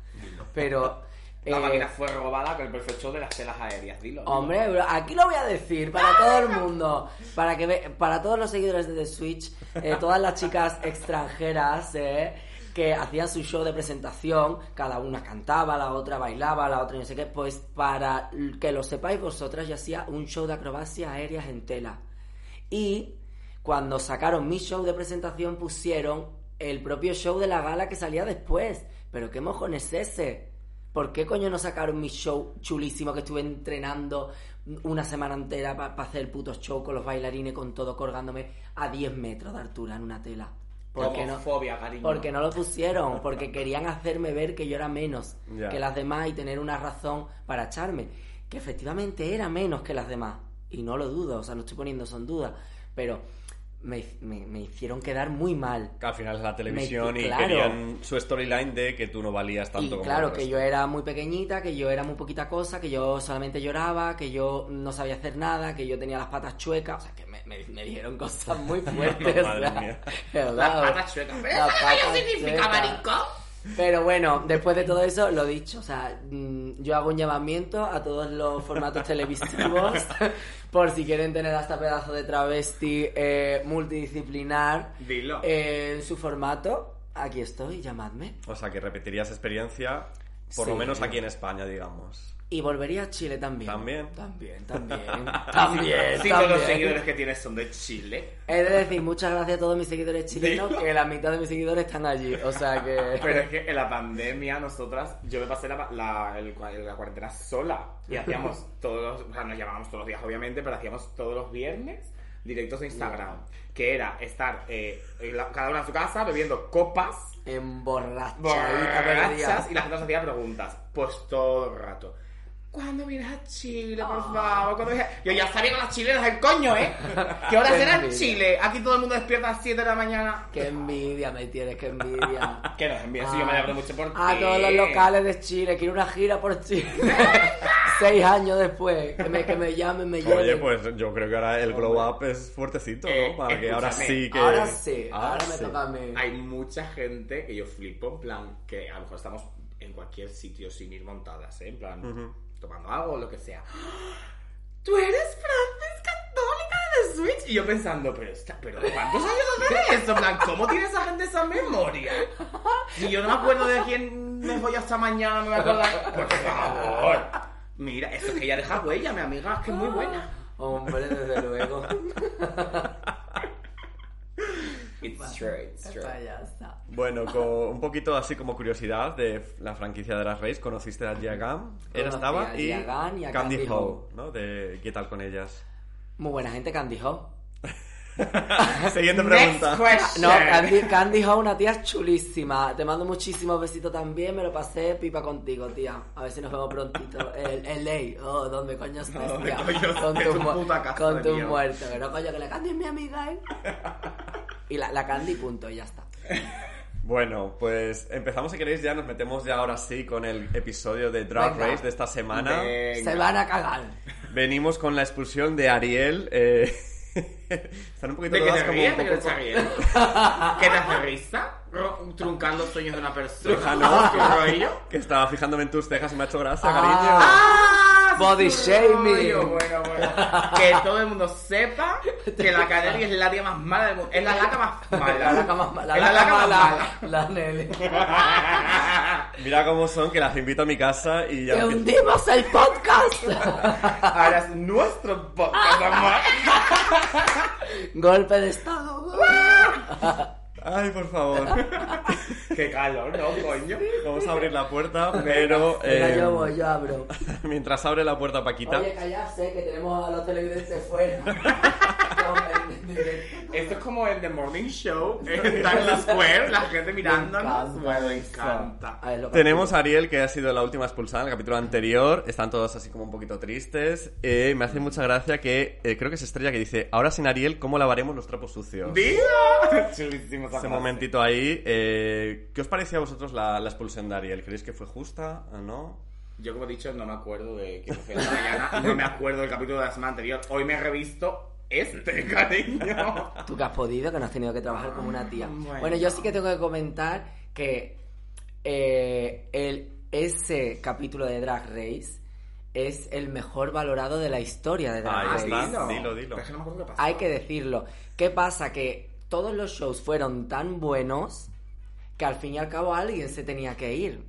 Pero... [laughs] La eh, máquina fue robada con el perfecto show de las telas aéreas, dilo. Hombre, bro, aquí lo voy a decir para todo el mundo, para que ve- para todos los seguidores de The Switch, eh, todas las chicas extranjeras eh, que hacían su show de presentación, cada una cantaba, la otra bailaba, la otra no sé qué, pues para que lo sepáis vosotras, yo hacía un show de acrobacia aéreas en tela. Y cuando sacaron mi show de presentación pusieron el propio show de la gala que salía después. Pero qué mojón es ese. ¿Por qué coño no sacaron mi show chulísimo que estuve entrenando una semana entera para hacer el puto show con los bailarines, con todo colgándome a 10 metros de altura en una tela? ¿Por qué no? Homofobia, cariño. Porque no lo pusieron, porque querían hacerme ver que yo era menos que las demás y tener una razón para echarme. Que efectivamente era menos que las demás. Y no lo dudo, o sea, no estoy poniendo eso en duda. Pero me, me- me hicieron quedar muy mal. Que al final es la televisión y claro. querían su storyline de que tú no valías tanto y como claro, que yo era muy pequeñita, que yo era muy poquita cosa, que yo solamente lloraba, que yo no sabía hacer nada, que yo tenía las patas chuecas. O sea, que me, me- me dijeron cosas muy [laughs] fuertes. Madre o sea, mía. ¿verdad? Las patas chuecas. ¿Pero eso patas significa, chuecas. maricón? Pero bueno, después de todo eso, lo dicho, o sea, mm, yo hago un llamamiento a todos los formatos televisivos [laughs] por si quieren tener a esta pedazo de travesti eh, multidisciplinar Dilo. eh, en su formato. Aquí estoy, llamadme. O sea, que repetirías experiencia, por lo menos aquí en España, digamos. Y volvería a Chile también. ¿También? También, también. [laughs] también, Si todos los seguidores que tienes son de Chile. He de decir muchas gracias a todos mis seguidores chilenos, Dilo. que la mitad de mis seguidores están allí. O sea que... [laughs] Pero es que en la pandemia nosotras, yo me pasé la, la, el- la cuarentena sola y hacíamos [laughs] todos los, o sea, nos llamábamos todos los días obviamente, pero hacíamos todos los viernes directos de Instagram, que era estar eh, en la- cada una en su casa bebiendo copas, Emborrachadita borrachas perdida. y la gente nos hacía preguntas, pues todo el rato. ¿Cuándo vienes a Chile, por favor? ¿Cuándo vienes a-?" Yo ya sabía con las chilenas el coño, ¿eh? [laughs] ¿Qué horas eran en envidia. Chile? Aquí todo el mundo despierta a las 7 de la mañana. Qué envidia me tienes, qué envidia. [laughs] Que nos envíes, si yo me alegro mucho por ti. A todos los locales de Chile, quiero una gira por Chile. [laughs] Seis años después, que me, que me llamen, me lleven. Oye, pues yo creo que ahora el glow up es fuertecito, ¿no? Eh, Para que ahora sí que... Ahora sí, Ahora ahora me sí. toca a mí. Hay mucha gente que yo flipo, en plan, que a lo mejor estamos en cualquier sitio sin ir montadas, ¿eh? En plan, tomando algo o lo que sea. ¡Tú eres Francis Católica de The Switch! Y yo pensando, pero, esta, pero ¿cuántos años hace eso? ¿cómo tiene esa gente esa memoria? Si yo no me acuerdo de quién me voy hasta mañana, me voy a acordar. Por favor. Mira, eso que ella deja huella, mi amiga, es que es muy buena. Hombre, desde luego. It's true, it's true. Bueno, [laughs] con un poquito así como curiosidad de la franquicia de las Race, conociste a Gia Gam, estaba, a y Gia Gunn y a Candy, Candy Ho, Ho. ¿no? De ¿qué tal con ellas? Muy buena gente, Candy Ho. [laughs] Siguiente pregunta. No, Candy, Candy Ho, una tía chulísima. Te mando muchísimos besitos también. Me lo pasé pipa contigo, tía. A ver si nos vemos prontito. El, el ley. Oh, ¿dónde coño [laughs] estás, ¿Dónde tía? coño? Con tu, tu puta casa con tu muerto. Pero coño, que la Candy es mi amiga, ¿eh? Y la, la Candy, punto, y ya está. [laughs] Bueno, pues empezamos si queréis ya, nos metemos ya ahora sí con el episodio de Drag Venga. Race de esta semana. Venga. Se van a cagar. Venimos con la expulsión de Ariel. eh, [laughs] Están un poquito ¿De qué todas te como ríes? [laughs] un ¿De qué te poco... estás riendo? ¿Qué te hace risa? Truncando sueños de una persona. No, ¿Qué rollo? Que estaba fijándome en tus cejas y me ha hecho gracia, Ah. cariño. ¡Ah! Body shaming. Bueno, bueno, bueno. Que todo el mundo sepa que la Canary es la tía más mala del mundo. Es la laca más mala. La laca más mala. Es la laca más mala. La Nelly. Mira cómo son, que las invito a mi casa y ya... ¡Que hundimos el podcast! Ahora es nuestro podcast, amor. Golpe de estado. Ay, por favor. [laughs] Qué calor, ¿no, coño? Vamos a abrir la puerta, pero... Venga, eh, yo voy, yo abro. [laughs] mientras abre la puerta Paquita... Oye, callarse, que tenemos a los televidentes fuera. [laughs] Esto es como el The Morning Show en Times Square, la gente mirándonos. encanta Bueno, me encanta. A ver, lo que- Tenemos a Ariel, que ha sido la última expulsada en el capítulo anterior. Están todos así como un poquito tristes. Eh, me hace mucha gracia que eh, creo que es Estrella que dice: Ahora sin Ariel, ¿cómo lavaremos los trapos sucios? ¡Diga! [laughs] Chulísimo Ese momentito ahí. eh, ¿Qué os parecía a vosotros la, la expulsión de Ariel? ¿Creéis que fue justa o no? Yo, como he dicho, no me acuerdo de quién fue la mañana. No me acuerdo del capítulo de la semana anterior. Hoy me he revisto este, [laughs] cariño. Tú que has podido, que no has tenido que trabajar como una tía. Bueno. Bueno, yo sí que tengo que comentar que eh, el, ese capítulo de Drag Race es el mejor valorado de la historia de Drag Race. está. Dilo, dilo. Pero es que no me acuerdo qué pasó. Hay que decirlo. ¿Qué pasa? Que todos los shows fueron tan buenos que al fin y al cabo alguien se tenía que ir.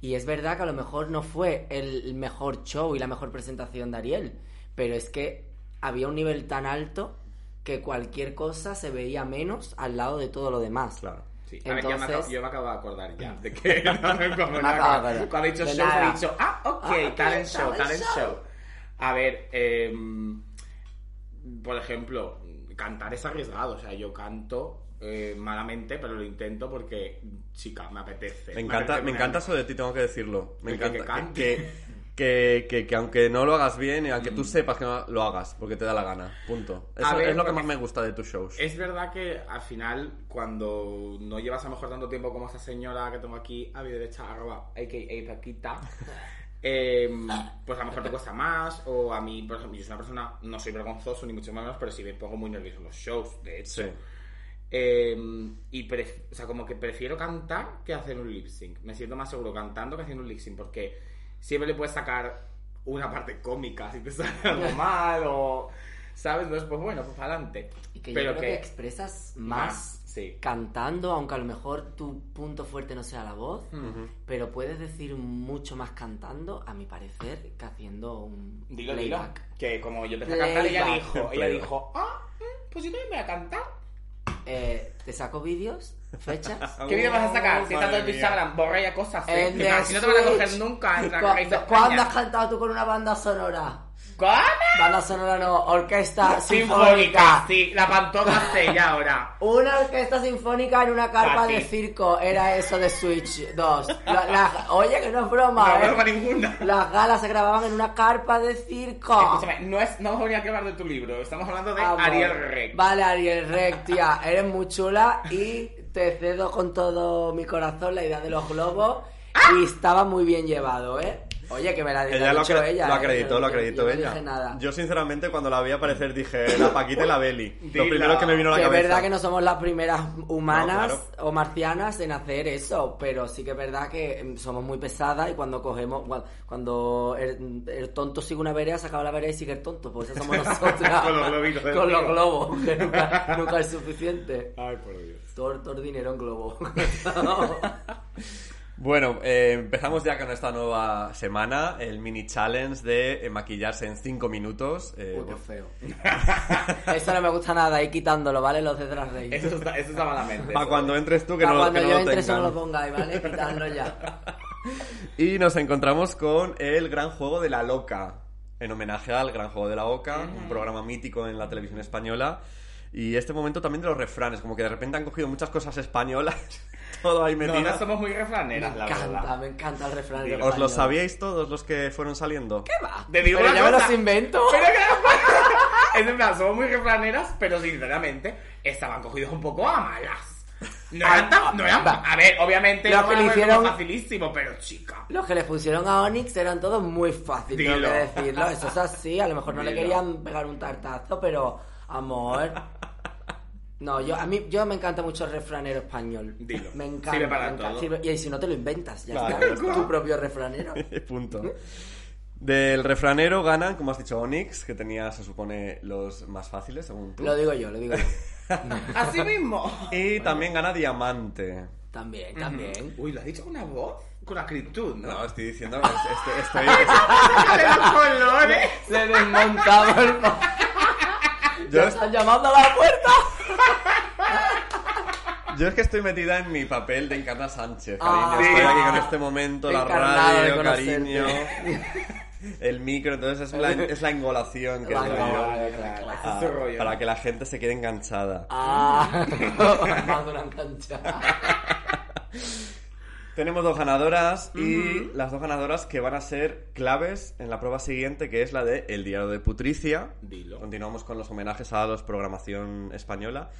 Y es verdad que a lo mejor no fue el mejor show y la mejor presentación de Ariel, pero es que había un nivel tan alto que cualquier cosa se veía menos al lado de todo lo demás. Claro. Sí. A ver, ya me Entonces- acabo- yo me acabo de acordar ya de que [laughs] cuando, [laughs] acordar. cuando he dicho De show nada. he dicho, ah, ok, Ah, ok, talent show, talent show. show. A ver, eh, por ejemplo, cantar es arriesgado, o sea, yo canto eh, malamente, pero lo intento porque, chica, me apetece. Me encanta, apetece me encanta eso de ti, tengo que decirlo. Me encanta que cante. que, que, que- que aunque no lo hagas bien y aunque tú sepas que no lo hagas, porque te da la gana. Punto. Eso Mm. Ver, es lo que más me gusta de tus shows. Es verdad que al final, cuando no llevas a lo mejor tanto tiempo como esta señora que tengo aquí a mi derecha, arroba, a.k.a. Paquita, [laughs] eh, pues a lo mejor te cuesta más, o a mí, por ejemplo, yo soy una persona, no soy vergonzoso ni mucho menos, pero sí me pongo muy nervioso en los shows, de hecho. Sí. Eh, y pref- o sea, como que prefiero cantar que hacer un lip sync. Me siento más seguro cantando que haciendo un lip sync, porque siempre le puedes sacar una parte cómica si te [laughs] sale algo mal, o. ¿Sabes? Entonces, pues bueno, pues para adelante. Y que yo Pero creo que, que expresas más sí. cantando, aunque a lo mejor tu punto fuerte no sea la voz, pero puedes decir mucho más cantando, a mi parecer, que haciendo un Dilo, dilo. playback. Que como yo empecé a cantar, ella dijo, ella dijo, ah, mm, pues yo también voy a cantar. Eh, ¿Te saco vídeos? ¿Fechas? [laughs] ¿Qué vídeo vas a sacar? Si está todo en tu. Instagram, borra ya cosas, ¿eh? En así no te van a coger nunca en Drag ¿Cu- Race ¿Cuándo has cantado tú con una banda sonora? ¿Cómo? Banda sonora no, orquesta Sinfónica, sinfónica. sí, la pantoja ella ahora. Una orquesta sinfónica en una carpa Fácil. de circo. Era eso de Switch 2. La- la- oye, que no es broma, No, ¿eh? no para ninguna. Las galas se grababan en una carpa de circo. Escúchame, no, es, no vamos a hablar de tu libro, estamos hablando de Amor. Ariel Rec. Vale, Ariel Rec, tía, eres muy chula y te cedo con todo mi corazón la idea de los globos y estaba muy bien llevado, ¿eh? Oye, que me la, la Ella ha lo, acre- ella. lo ¿eh? acreditó, Yo- lo yo- acreditó yo no ella. dije nada. Yo sinceramente cuando la vi aparecer dije la Paquita y la Beli. Dilo. Lo primero que me vino a la Que es cabeza. verdad que no somos las primeras humanas No, claro. o marcianas en hacer eso, pero sí que es verdad que mm, somos muy pesadas y cuando cogemos, cua- cuando el, el tonto sigue una vereda, se acaba la vereda y sigue el tonto, pues eso somos [laughs] nosotras. Con los globitos Con los tío. globos, que nunca, [laughs] nunca es suficiente. Ay, por Dios. Todo, todo el dinero en globo. [laughs] Bueno, eh, empezamos ya con esta nueva semana, el mini challenge de eh, maquillarse en 5 minutos. eh, Uy, qué feo. [laughs] Eso no me gusta nada, ir quitándolo, ¿vale? Los de Drag Race. Eso está, eso está malamente. para cuando entres tú que Pa' no, cuando que no yo lo entre eso no tengan. lo pongáis, ¿vale? Quitadlo ya. [laughs] Y nos encontramos con el Gran Juego de la Loca, en homenaje al Gran Juego de la Oca, un programa mítico en la televisión española. Y este momento también de los refranes, como que de repente han cogido muchas cosas españolas, [laughs] todo ahí metido. somos muy Me refraneras, la encanta, verdad. me encanta el refrán. ¿Os lo sabíais todos los que fueron saliendo? ¿Qué va? Te digo Pero una yo me los invento. Pero que [laughs] es en plan, somos muy refraneras, pero sinceramente estaban cogidos un poco a malas. No eran Ah, tan- no eran- a ver, obviamente Los no que me le hicieron facilísimo, pero chica. Los que le pusieron a Onyx eran todos muy fáciles, tengo que decirlo. Eso es así, a lo mejor no le Dilo. querían pegar un tartazo, pero amor. No, yo a mí yo me encanta mucho el refranero español. Dilo. Me encanta. Sirve para me encanta. todo. Sirve- Y si no te lo inventas, ya Claro, está. está. Tu propio refranero. [laughs] Punto. Del refranero ganan, como has dicho, Onyx, que tenía, se supone, los más fáciles, según tú. Lo digo yo, lo digo yo. [laughs] Así mismo. Y también gana Diamante. También, también. Uy, ¿lo has dicho con una voz? Con acritud, ¿no? No, estoy diciendo, [laughs] este- estoy, ¡Sale los colores! Se desmontaba el... yo, ¡Ya están llamando a la puerta! yo es que estoy metida en mi papel de Encarna Sánchez, Ah, cariño. estoy sí. aquí con este momento, la radio, cariño. El micro, entonces es la, es la engolación que yo. engolación. Claro, claro. Ah, es rollo. para que la gente se quede enganchada. Ah, [laughs] [laughs] más de una cancha. Tenemos dos ganadoras y las dos ganadoras que van a ser claves en la prueba siguiente, que es la de El Diario de Putricia. Dilo. Continuamos con los homenajes a los programación española.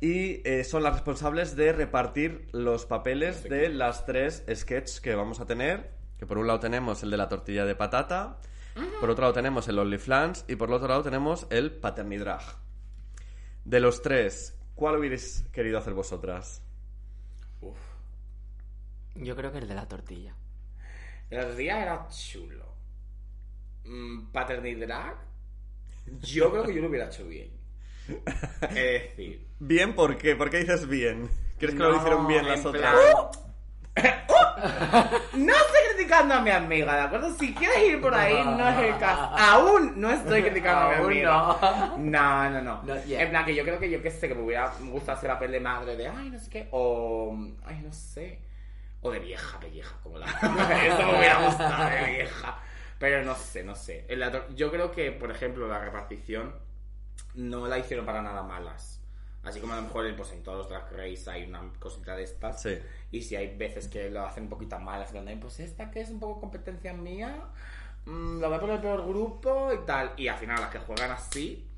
Y eh, son las responsables de repartir los papeles de las tres sketches que vamos a tener. Que por un lado tenemos el de la tortilla de patata, por otro lado tenemos el OnlyFans y por el otro lado tenemos el Paternidrag. De los tres, ¿cuál hubierais querido hacer vosotras? Uf. Yo creo que el de la tortilla. El otro día era chulo. Mm, Paternity Drag. Yo creo que yo lo hubiera hecho bien. [laughs] Es decir. Bien, ¿por qué? ¿Por qué dices bien? ¿Crees que lo no, hicieron bien las otras? plan- [laughs] No estoy criticando a mi amiga, ¿de acuerdo? Si quieres ir por ahí, no es el caso. Aún no estoy criticando a mi amiga. No, no, no. Not yet. En plan, que yo creo que yo qué sé, que me hubiera me gusta hacer papel de madre de, ay, no sé qué, o, ay, no sé, o de vieja, pelleja, como la... [laughs] Eso me hubiera gustado, de vieja. Pero no sé, no sé. Yo creo que, por ejemplo, la repartición no la hicieron para nada malas. Así como a lo mejor pues, en todos los Drag Race hay una cosita de estas. Sí. Y si hay veces que lo hacen un poquito plan, pues esta que es un poco competencia mía, mm, la voy a poner el peor grupo y tal. Y al final las que juegan así,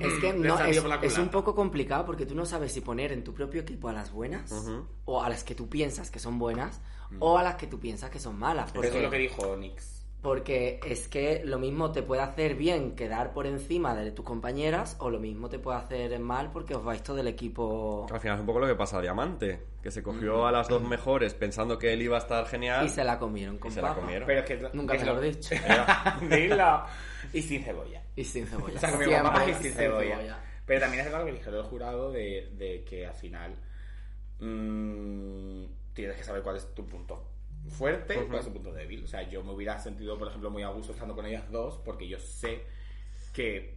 Es que [laughs] no, es, es un poco complicado porque tú no sabes si poner en tu propio equipo a las buenas Ujú. o a las que tú piensas que son buenas o a las que tú piensas que son malas. Pero eso es lo que Porque, dijo Onyx. porque es que lo mismo te puede hacer bien quedar por encima de tus compañeras o lo mismo te puede hacer mal porque os vais todo el equipo Al final es un poco lo que pasa a Diamante, que se cogió a las dos mejores pensando que él iba a estar genial. y se la comieron y con se la comieron. Pero es que... Nunca es mejor lo- dicho. [laughs] Dilo. Y sin cebolla. Y sin cebolla. Se ha comido Siempre papas y sin sin cebolla. Pero también es algo que dijeron el jurado de, de que al final mm, tienes que saber cuál es tu punto fuerte y cuál es tu punto débil. O sea, yo me hubiera sentido, por ejemplo, muy a gusto estando con ellas dos porque yo sé que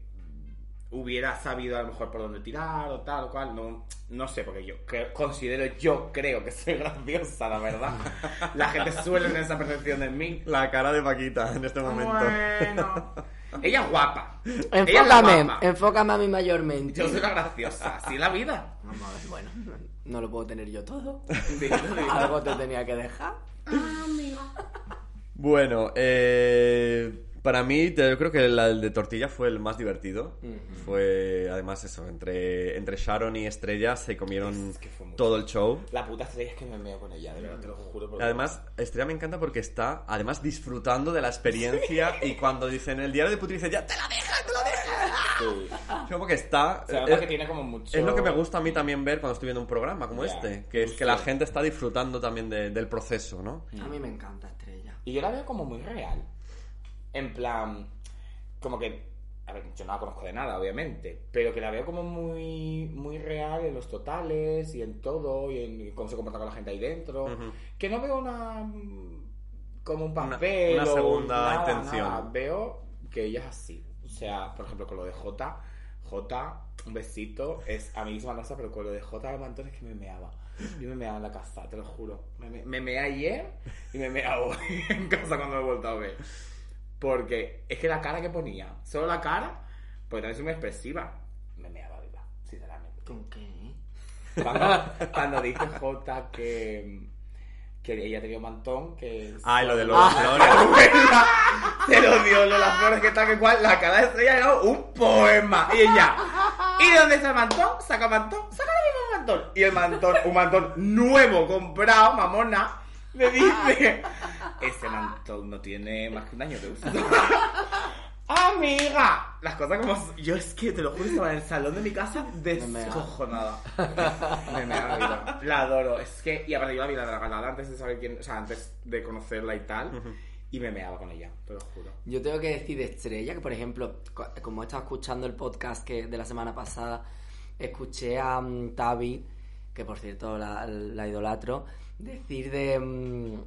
hubiera sabido a lo mejor por dónde tirar o tal o cual. No, no sé, porque yo cre- considero, yo creo que soy [laughs] graciosa, la verdad. La gente suele tener esa percepción de mí. La cara de Paquita en este momento. Bueno. [laughs] Ella es guapa. Ella es Enfócame, guapa. enfócame a mí mayormente. Yo soy la graciosa, así es la vida. Vamos a ver, bueno, no lo puedo tener yo todo. [laughs] Algo te tenía que dejar. [laughs] Bueno, eh, para mí yo creo que la- el de tortilla fue el más divertido. Fue además eso, entre, entre Sharon y Estrella se comieron Es que todo el show. La puta estrella es que me meo con ella, de verdad, te lo juro. por Además, Estrella me encanta porque está, además, disfrutando de la experiencia y cuando dicen el diario de Putri dice, ya te la dejas, te la dejas. Sí. [laughs] Como que está... Nota es, que tiene como mucho... es lo que me gusta a mí también ver cuando estoy viendo un programa como este, que es que la gente está disfrutando también de- del proceso, ¿no? A mí me encanta Estrella. Y yo la veo como muy real. En plan, como que... A ver, yo no la conozco de nada, obviamente, pero que la veo como muy, muy real en los totales y en todo, y en cómo se comporta con la gente ahí dentro. Que no veo una... como un Una- papel una o segunda nada, intención. nada. Veo que ella es así. O sea, por ejemplo, con lo de J, J, un besito, es a mí misma no sé, pero con lo de J de Mantón es que me meaba. Yo me meaba en la casa, te lo juro. Me, me, me meé ayer y me mea hoy [laughs] en casa cuando me he vuelto a ver. Porque es que la cara que ponía, solo la cara, pues también es muy expresiva. Me meaba viva, sinceramente. ¿Con qué? Cuando, cuando dice J que, que ella tenía un mantón, que... Ay, lo de Lola Flores. [laughs] Se lo dio Lola Flores, que tal que cual. La cara de estrella era un poema. Y ella, ¿y de dónde está el mantón? Saca mantón, saca el mismo mantón. Y el mantón, un mantón nuevo, comprado, mamona, me dice, ese mantón no tiene más que un año de uso. [laughs] ¡Amiga! Las cosas como... Yo es que, te lo juro, estaba en el salón de mi casa descojonada. Me mea la vida. La adoro. Es que... Y aparte yo la vi la regalada antes de saber quién... O sea, antes de conocerla y tal. Y me meaba con ella, te lo juro. Yo tengo que decir de Estrella que, por ejemplo, co- como he estado escuchando el podcast que de la semana pasada, escuché a mm, Tavi, que por cierto la, la idolatro, decir de, mm,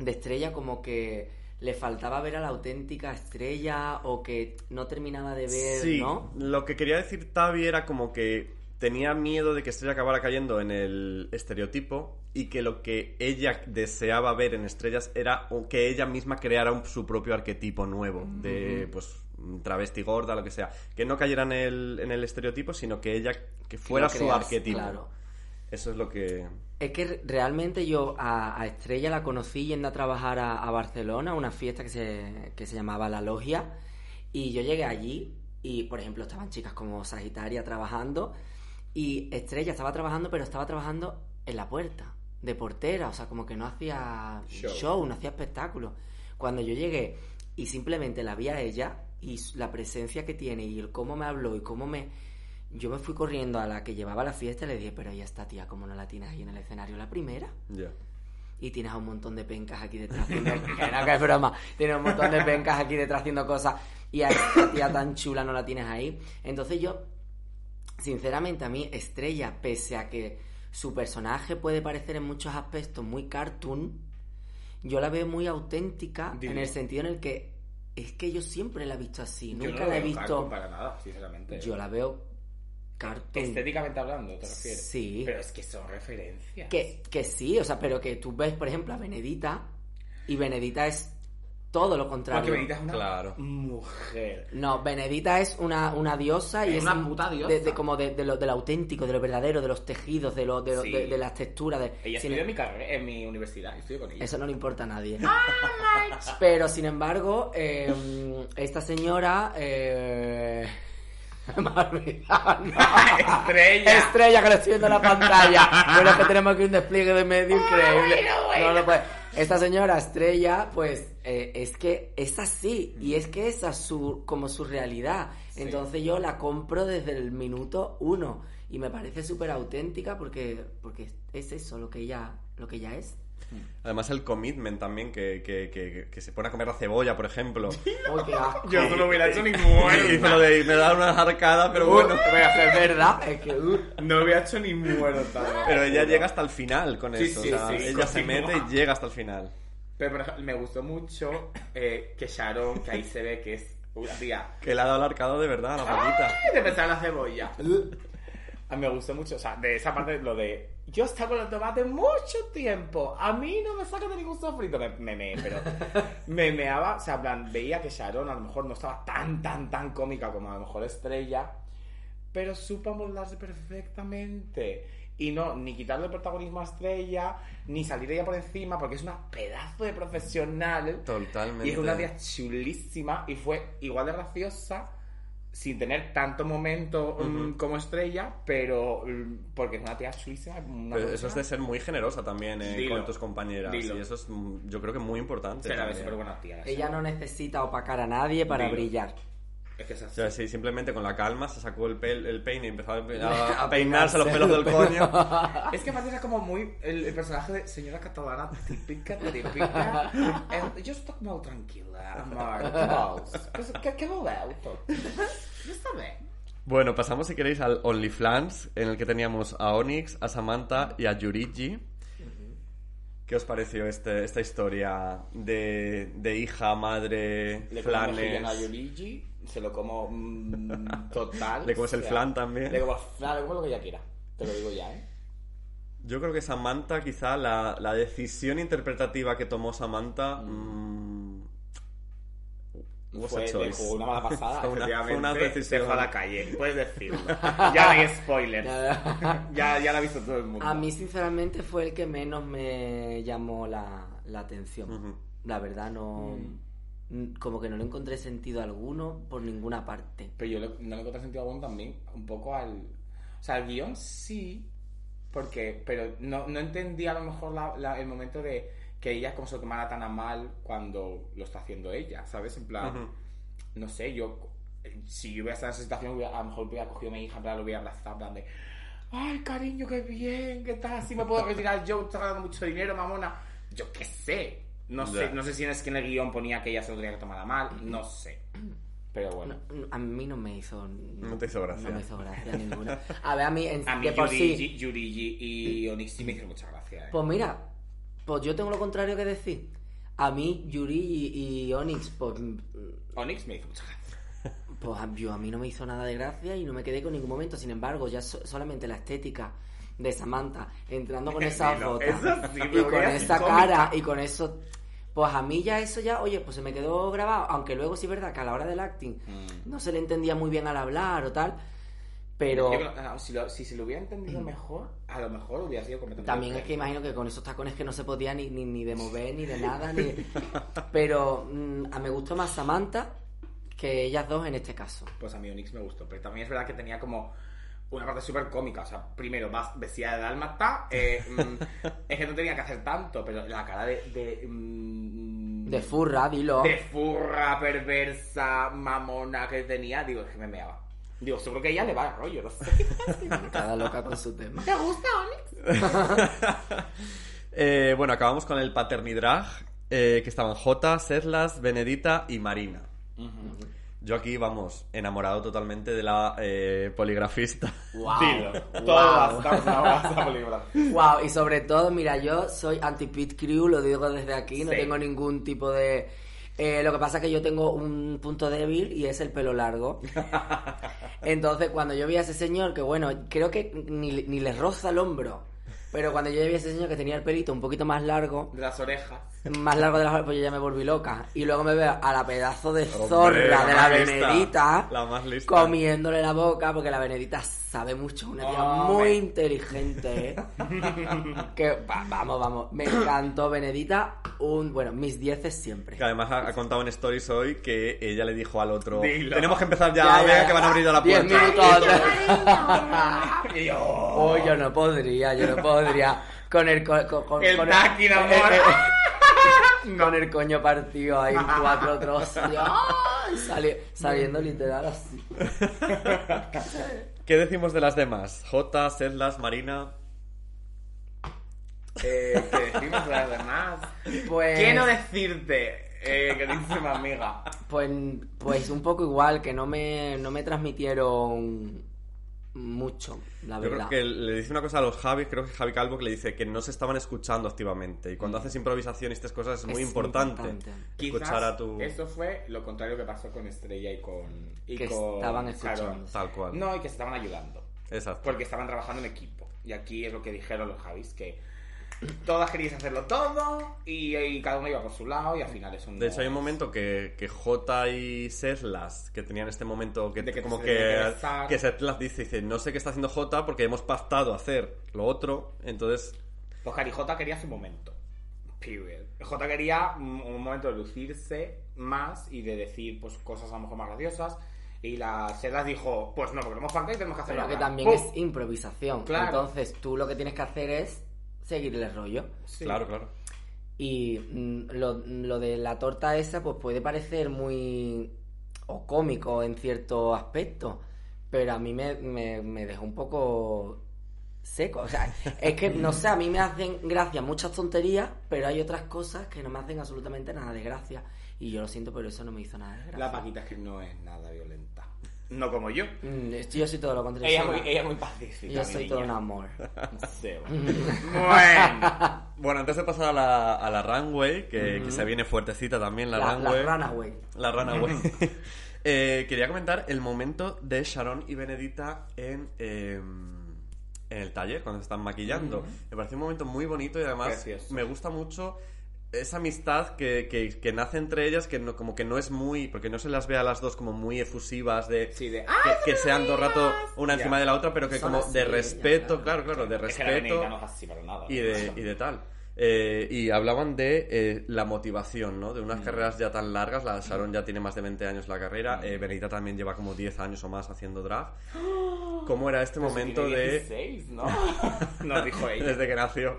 de Estrella como que le faltaba ver a la auténtica Estrella o que no terminaba de ver, Sí, ¿no? lo que quería decir Tavi era como que tenía miedo de que Estrella acabara cayendo en el estereotipo y que lo que ella deseaba ver en Estrellas era o que ella misma creara un- su propio arquetipo nuevo de pues travesti gorda, lo que sea, que no cayera en el, en el estereotipo, sino que ella que fuera su arquetipo. claro. Eso es lo que Es que re- realmente yo a, a Estrella la conocí yendo a trabajar a, a Barcelona, a una fiesta que se, que se llamaba La Logia, y yo llegué allí y, por ejemplo, estaban chicas como Sagitaria trabajando, y Estrella estaba trabajando, pero estaba trabajando en la puerta, de portera, o sea, como que no hacía Show. show, no hacía espectáculo. Cuando yo llegué y simplemente la vi a ella y la presencia que tiene y el cómo me habló y cómo me... Yo me fui corriendo a la que llevaba la fiesta y le dije, pero ya está, tía, ¿cómo no la tienes ahí en el escenario la primera? ya. Y tienes a un montón de pencas aquí detrás haciendo... [laughs] que no, que es broma. Tienes un montón de pencas aquí detrás haciendo cosas y a esta tía tan chula no la tienes ahí. Entonces yo, sinceramente, a mí Estrella, pese a que su personaje puede parecer en muchos aspectos muy cartoon, yo la veo muy auténtica en el sentido en el que es que yo siempre la he visto así. Yo Nunca no la he visto... para nada, sinceramente. Yo la veo cartoon. Estéticamente hablando, ¿te refieres? Sí. Pero es que son referencias. Que, que sí, o sea, pero que tú ves, por ejemplo, a Benedita y Benedita es todo lo contrario. Porque Benita es una Claro. mujer. No, Benedita es una, una diosa y Es es, una un- puta diosa. De, de como de, de lo, del auténtico, de lo verdadero, de los tejidos, de, lo, de, lo- Sí. de, de las texturas. De, Ella sin- estudió en mi carrera, en mi universidad, estudió con ella. Eso no le importa a nadie. [laughs] Pero sin embargo, eh, esta señora. Eh... [laughs] Olvidado, [laughs] no. Estrella. Estrella que estoy viendo en la pantalla. [laughs] Bueno, es que tenemos aquí un despliegue de medio increíble. No lo puede. Esta señora Estrella, pues, eh, es que es así. Y es que esa es su, como su realidad. Sí. Entonces yo la compro desde el minuto uno. Y me parece súper auténtica porque, porque es eso lo que ella, lo que ella es. Además el commitment también, que, que, que, que se pone a comer la cebolla, por ejemplo. [laughs] Uy, qué asco. Yo no lo hubiera hecho ni [laughs] Y lo de me da una arcada, pero bueno. Es verdad, es que... uh, No lo hubiera hecho ni muerta. Pero ella llega hasta el final con Sí, eso. sí, o sea, sí, ella se continúa. mete y llega hasta el final. Pero por ejemplo, me gustó mucho eh, que Sharon, que ahí se ve que es una tía Que le ha dado el arcado de verdad a la paquita. de pensar en la cebolla. [laughs] A mí me gustó mucho, o sea, de esa parte, lo de yo estaba con el tomate mucho tiempo, a mí no me saca de ningún sofrito, me, me, me- pero [laughs] me meaba, o sea, plan, veía que Sharon a lo mejor no estaba tan, tan, tan cómica como a lo mejor Estrella, pero supo moldarse perfectamente. Y no, ni quitarle el protagonismo a Estrella, ni salir ella por encima, porque es una pedazo de profesional. Totalmente. Y es una tía chulísima y fue igual de graciosa sin tener tanto momento mm, como estrella, pero mm, porque es una tía chulísima. Una Pero eso es de ser muy generosa también eh, con tus compañeras. Dilo. Y eso es, mm, yo creo que muy importante. Tía. Ella no necesita opacar a nadie para Dilo. brillar. Es que es O sea, sí, simplemente con la calma se sacó el, pel- el peine y empezó [laughs] a, a- A peinarse los pelos del [laughs] coño. Es que aparte era como muy el, el personaje de señora catalana típica, [laughs] típica. Eh, yo estoy molt tranquila, amor. Pues, Què, què voleu, tot? Ja està bé. Bueno, pasamos si queréis al OnlyFans, en el que teníamos a Onyx, a Samantha y a Yurigi. ¿Qué os pareció este, esta historia de, de hija, madre, Le mejillón a flanes? Yoligi, se lo como mm, total. Le comes el o sea, flan también. Le como flan, le como lo que ella quiera. Te lo digo ya, ¿eh? Yo creo que Samantha, quizá la, la decisión interpretativa que tomó Samantha. mm, was Fue, le jugó una mala pasada, [laughs] Fue una- fue una decisión. Se fue a la calle, puedes decirlo. [laughs] ya no hay spoilers. [laughs] ya, ya la ha visto todo el mundo. A mí, sinceramente, fue el que menos me llamó la, la atención. Ujú. La verdad, no. n- Como que no le encontré sentido alguno por ninguna parte. Pero yo le- no le encontré sentido alguno también, un poco al... O sea, el guion sí, porque... Pero no, no entendía a lo mejor la- la- el momento de que ella como se lo tomara tan a mal cuando lo está haciendo ella, ¿sabes? En plan... Ujú. no sé, yo, eh, si yo hubiera estado en esa situación, a lo mejor hubiera cogido a mi hija, en plan, lo hubiera abrazado, en plan de, ay, cariño, qué bien, qué tal, así me puedo retirar yo, estás ganando mucho dinero, mamona. Yo qué sé. No sé, no sé si es que en el guion ponía que ella se lo tenía que tomar a mal, no sé. Pero bueno. No, a mí no me hizo. No te hizo gracia. No me hizo gracia ninguna. A ver, a mí, en, A mí de por sí. Yurigi, Yurigi y Onyx sí me hicieron mucha gracia. ¿eh? Pues mira, pues yo tengo lo contrario que decir. A mí, Yuri y, y Onyx, pues, mm, Onyx me hizo mucha gracia. pues a- yo, a mí no me hizo nada de gracia y no me quedé con ningún momento. Sin embargo, ya so- solamente la estética de Samantha entrando con [laughs] esa foto sí, y con esa cómica. cara y con eso. Pues a mí ya eso ya, oye, pues se me quedó grabado. Aunque luego sí es verdad que a la hora del acting Mm. no se le entendía muy bien al hablar o tal. Pero Yo ah, si, lo- si se lo hubiera entendido mejor, a lo mejor hubiera sido completamente También es que imagino que con esos tacones que no se podía ni, ni, ni de mover, ni de nada, ni de- [laughs] Pero mm, a me gustó más Samantha que ellas dos en este caso. Pues a mí Onyx me gustó, pero también es verdad que tenía como una parte súper cómica. O sea, primero, vestida de dálmata, eh, [laughs] mm, es que no tenía que hacer tanto, pero la cara de... de mm, De furra, dilo. de furra, perversa, mamona que tenía, digo, es que me meaba. Digo, seguro que a ella le va el rollo, no sé. [laughs] Cada loca con su tema. ¿Te gusta, Onyx? [laughs] Eh, bueno, acabamos con el Paternidrag, eh, que estaban Jota, Sedlas, Benedita y Marina. Yo aquí, vamos, enamorado totalmente de la eh, poligrafista. Wow. [laughs] Dilo. Wow. Todas estamos de. Wow, y sobre todo, mira, yo soy anti-pit crew, lo digo desde aquí, no Sí. tengo ningún tipo de... eh, lo que pasa es que yo tengo un punto débil y es el pelo largo. [laughs] Entonces, cuando yo vi a ese señor, que bueno, creo que ni, ni le roza el hombro, pero cuando yo vi a ese señor que tenía el pelito un poquito más largo, De las orejas. Más largo de las orejas, pues yo ya me volví loca. Y luego me veo a la pedazo de zorra de la más lista, Benedita la más lista. comiéndole la boca, porque la Benedita sabe mucho, una tía muy inteligente, ¿eh? [laughs] que va- vamos, vamos, me encantó Benedita, un bueno, mis dieces siempre. Que además ha, ha contado en Stories hoy que ella le dijo al otro: Dilo. Tenemos que empezar ya, Ya, ya, venga, ya. que van a abrir la Diez puerta. minutos. Y yo, Oh, [laughs] yo no podría, yo no podría. Con el, co- con, con- El con taqui, amor. eh, con el coño partido ahí [laughs] cuatro trozos. y, ¡ay! sali- saliendo literal así. ¿Qué decimos de las demás? Jota, Sedlas, Marina. Eh, ¿Qué decimos de las demás? Pues, Quiero decirte, eh, queridísima amiga. pues, pues un poco igual, que no me, no me transmitieron mucho, la Yo verdad. creo que le dice una cosa a los Javi, creo que Javi Calvo, que le dice que no se estaban escuchando activamente. Y cuando haces improvisación y estas cosas es muy Es importante, importante. escuchar a tu... Eso fue lo contrario que pasó con Estrella y con. Y Que con estaban escuchando. Tal cual. No, y que se estaban ayudando. Exacto. Porque estaban trabajando en equipo. Y aquí es lo que dijeron los Javis, que todas queríais hacerlo todo y, y cada uno iba por su lado y al final eso no... De hecho, hay un momento que, que J y Sedlas, que tenían este momento que, De que como se que, que dice, dice, no sé qué está haciendo J porque hemos pactado hacer lo otro, entonces... Pues Carijota quería su momento. Period. J quería un, un momento de lucirse más y de decir pues cosas a lo mejor más graciosas. Y la Sedas dijo, pues no, porque lo hemos pactado y tenemos que hacerlo. Pero que también ¡Pum! es improvisación. Claro. Entonces, tú lo que tienes que hacer es seguirle el rollo. Sí. Claro, claro. Y mm, lo, lo de la torta esa, pues puede parecer muy. o cómico en cierto aspecto. Pero a mí me, me, me dejó un poco seco. O sea, [laughs] es que, no sé, a mí me hacen gracia muchas tonterías, pero hay otras cosas que no me hacen absolutamente nada de gracia. Y yo lo siento, pero eso no me hizo nada de gracia. La Paquita es que no es nada violenta. No como yo. Mm, yo soy todo lo contrario. Ella muy, ella muy pacífica. yo soy todo un amor. [laughs] Sí, [laughs] bueno. Bueno, antes de pasar a la, a la runway, que, que se viene fuertecita también la, La, la runway. runaway. La runaway. [laughs] Eh, quería comentar el momento de Sharon y Benedita en, eh, en el taller, cuando se están maquillando. Me pareció un momento muy bonito y además Precioso. me gusta mucho esa amistad que, que- que nace entre ellas, que no, como que no es muy... Porque no se las ve a las dos como muy efusivas de... Sí, de, que, ¡Ah, que sean todo el rato una Ya. encima de la otra, pero que Son como así, de ya, respeto, claro. claro, claro, de Es que la respeto Benedita no es así para nada. y de, y de tal. Eh, y hablaban de eh, la motivación, ¿no? De unas carreras ya tan largas. La Sharon ya tiene más de 20 años la carrera. Eh, Benedita también lleva como 10 años o más haciendo drag. [gasps] ¿Cómo era este Pues momento tiene de... 16, ¿no? [laughs] Nos dijo ella. Desde que nació.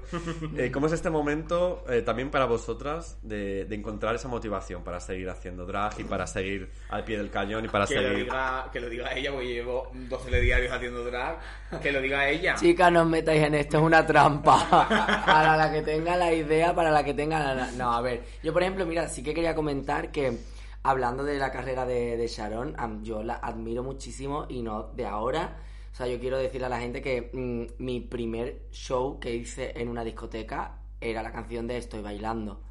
Eh, ¿Cómo es este momento eh, también para vosotras de, de encontrar esa motivación para seguir haciendo drag y para seguir al pie del cañón y para Que lo, seguir... diga, que lo diga ella, porque llevo 12 diarios haciendo drag. Que lo diga ella. Chicas, no os metáis en esto, es una trampa. [laughs] para la que tenga la idea, para la que tenga la... No, a ver, yo por ejemplo, mira, sí que quería comentar que hablando de la carrera de, de Sharon, yo la admiro muchísimo y no de ahora. O sea, yo quiero decirle a la gente que mm, mi primer show que hice en una discoteca era la canción de Estoy bailando.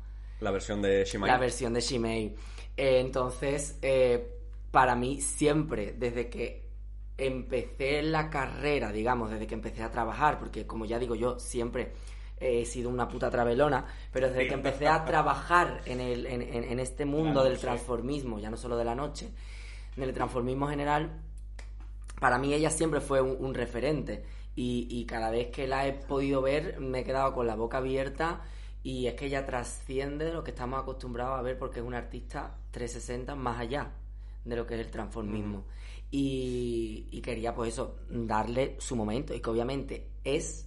La versión de Shimai. La versión de Shimei. Eh, entonces, eh, para mí siempre, desde que empecé la carrera, digamos, desde que empecé a trabajar, porque como ya digo yo, siempre he sido una puta travelona, pero desde que empecé a trabajar en, el, en, en- en este mundo del transformismo, ya no solo de la noche, en el transformismo general, para mí ella siempre fue un, un referente. Y, y cada vez que la he podido ver me he quedado con la boca abierta y es que ella trasciende de lo que estamos acostumbrados a ver porque es una artista 360 más allá de lo que es el transformismo. Y, y quería pues eso darle su momento. Y que obviamente es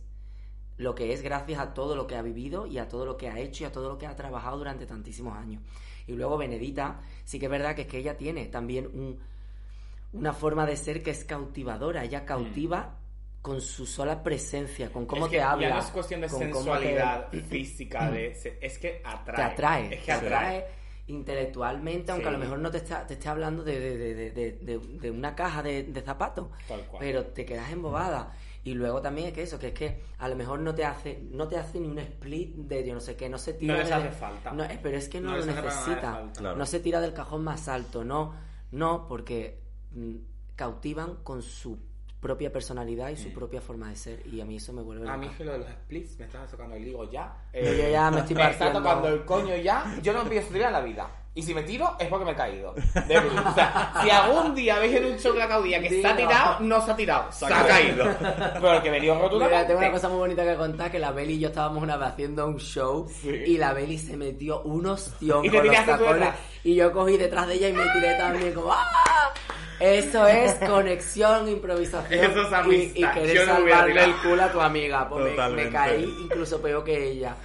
lo que es gracias a todo lo que ha vivido y a todo lo que ha hecho y a todo lo que ha trabajado durante tantísimos años. Y luego Benedita, sí que es verdad que es que ella tiene también un, una forma de ser que es cautivadora. Ella cautiva con su sola presencia, con cómo Mm. Es que te habla. Ya no es cuestión de te- sensualidad [clears throat] física, de, es que atrae. te atrae, Es que atrae. atrae intelectualmente, aunque a lo mejor no te, está, te esté hablando de, de- de- de- de- de una caja de, de zapatos, Tal cual. pero te quedas embobada. Y luego también es que eso, que es que a lo mejor no te hace no te hace ni un split de yo no sé qué, no se tira No les de- hace falta. no, eh, pero es que no, No lo necesita. Claro. No se tira del cajón más alto, no, no, porque mm, cautivan con su propia personalidad y su propia forma de ser y a mí eso me vuelve Mm. A mí es que lo de los splits me está tocando el higo ya. Yo ya me estoy Me está tocando el coño ya. Yo no empiezo a tirar en la vida. Y si me tiro es porque me he caído. De verdad. O sea, si algún día veis en un show de la caudilla que se ha tirado, no se ha tirado. Se ha caído. Pero que me dio Mira, rotundamente. tengo una cosa muy bonita que contar, que la Beli y yo estábamos una vez haciendo un show Sí. y la Beli se metió un ostión Y te con los tiraste tú tacones detrás. y yo cogí detrás de ella y me tiré también como ¡ah! Eso es conexión, improvisación Eso es y, amistad. y querer Yo no salvarle el culo a tu amiga. Pues me- me, caí incluso peor que ella.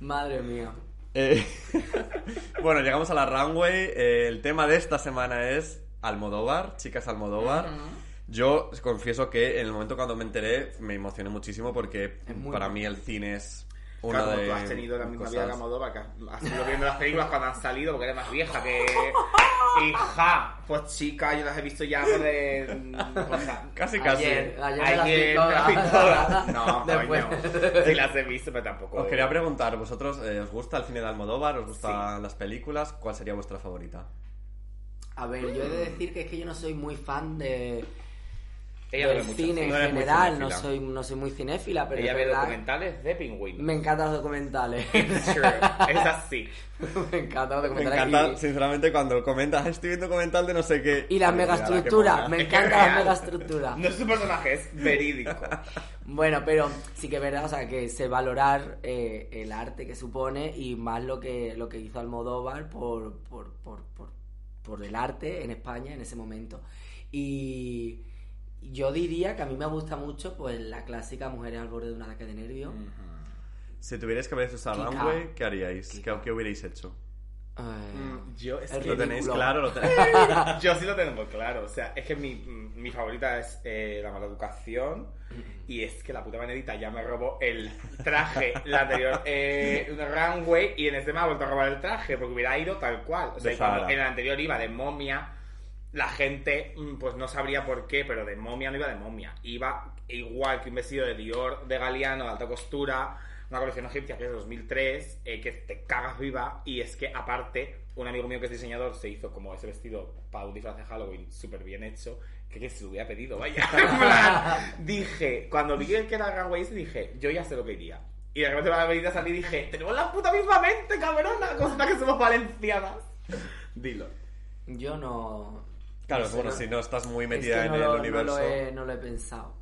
Madre mía. Eh, [laughs] bueno, llegamos a la runway. Eh, el tema de esta semana es Almodóvar, chicas Almodóvar. Yo confieso que en el momento cuando me enteré me emocioné muchísimo porque para bueno. mí el cine es una Claro, de tú has tenido la misma cosas- vida que Almodóvar, que has ido viendo las películas cuando han salido, porque eres más vieja que... [laughs] Hija, pues chica, yo las he visto ya de... o sea, Casi, casi. Ayer, ayer, Ayer, las todas. [laughs] No, Después. coño. Sí las he visto, pero tampoco... Os quería preguntar, ¿vosotros eh, os gusta el cine de Almodóvar? ¿Os gustan las películas? ¿Cuál sería vuestra favorita? A ver, yo he de decir que es que yo no soy muy fan de Ella del mucho cine en No muy general, no soy, no soy muy cinéfila, pero Ella es ve verdad, documentales de pingüinos. me encantan los documentales. [laughs] True. Es así. [laughs] me encantan los Me documentales. encanta, y- sinceramente, cuando comentas, estoy viendo documental de no sé qué. Y, las la megaestructuras, mola. me encantan las [laughs] real. megaestructuras. No es un personaje, es verídico. Bueno, pero sí que es verdad, o sea, que sé valorar eh, el arte que supone y más lo que, lo que hizo Almodóvar por, por, por, por, por el arte en España en ese momento. Y yo diría que a mí me gusta mucho pues la clásica Mujeres al borde de un ataque de nervios. Si tuvierais que esa Kika. runway, ¿qué haríais? ¿Qué, qué hubierais hecho? Mm, Yo es que ¿Lo tenéis claro? ¿Lo [laughs] tenéis? [laughs] Yo sí lo tengo claro. O sea, es que mi, mi favorita es eh, la mala educación. Y es que la puta Benedita ya me robó el traje, la anterior eh, una runway, y en este me ha vuelto a robar el traje, porque hubiera ido tal cual. O sea, cuando en el anterior iba de momia, la gente mm, pues no sabría por qué, pero de momia no iba de momia. Iba igual que un vestido de Dior de Galeano de alta costura, una colección egipcia que es de 2003, eh, que te cagas viva. Y es que aparte, un amigo mío que es diseñador se hizo como ese vestido para un disfraz de Halloween súper bien hecho, que, se lo hubiera pedido, vaya. [laughs] Dije, cuando vi que era ese, dije, yo ya sé lo que iría. Y de repente la venida salí y dije, tenemos la puta misma mente, cabrona, cosa que somos valencianas. Dilo. yo no... Claro, no sé, bueno, no- si no estás muy es metida que en el universo. No lo, he, no lo he pensado.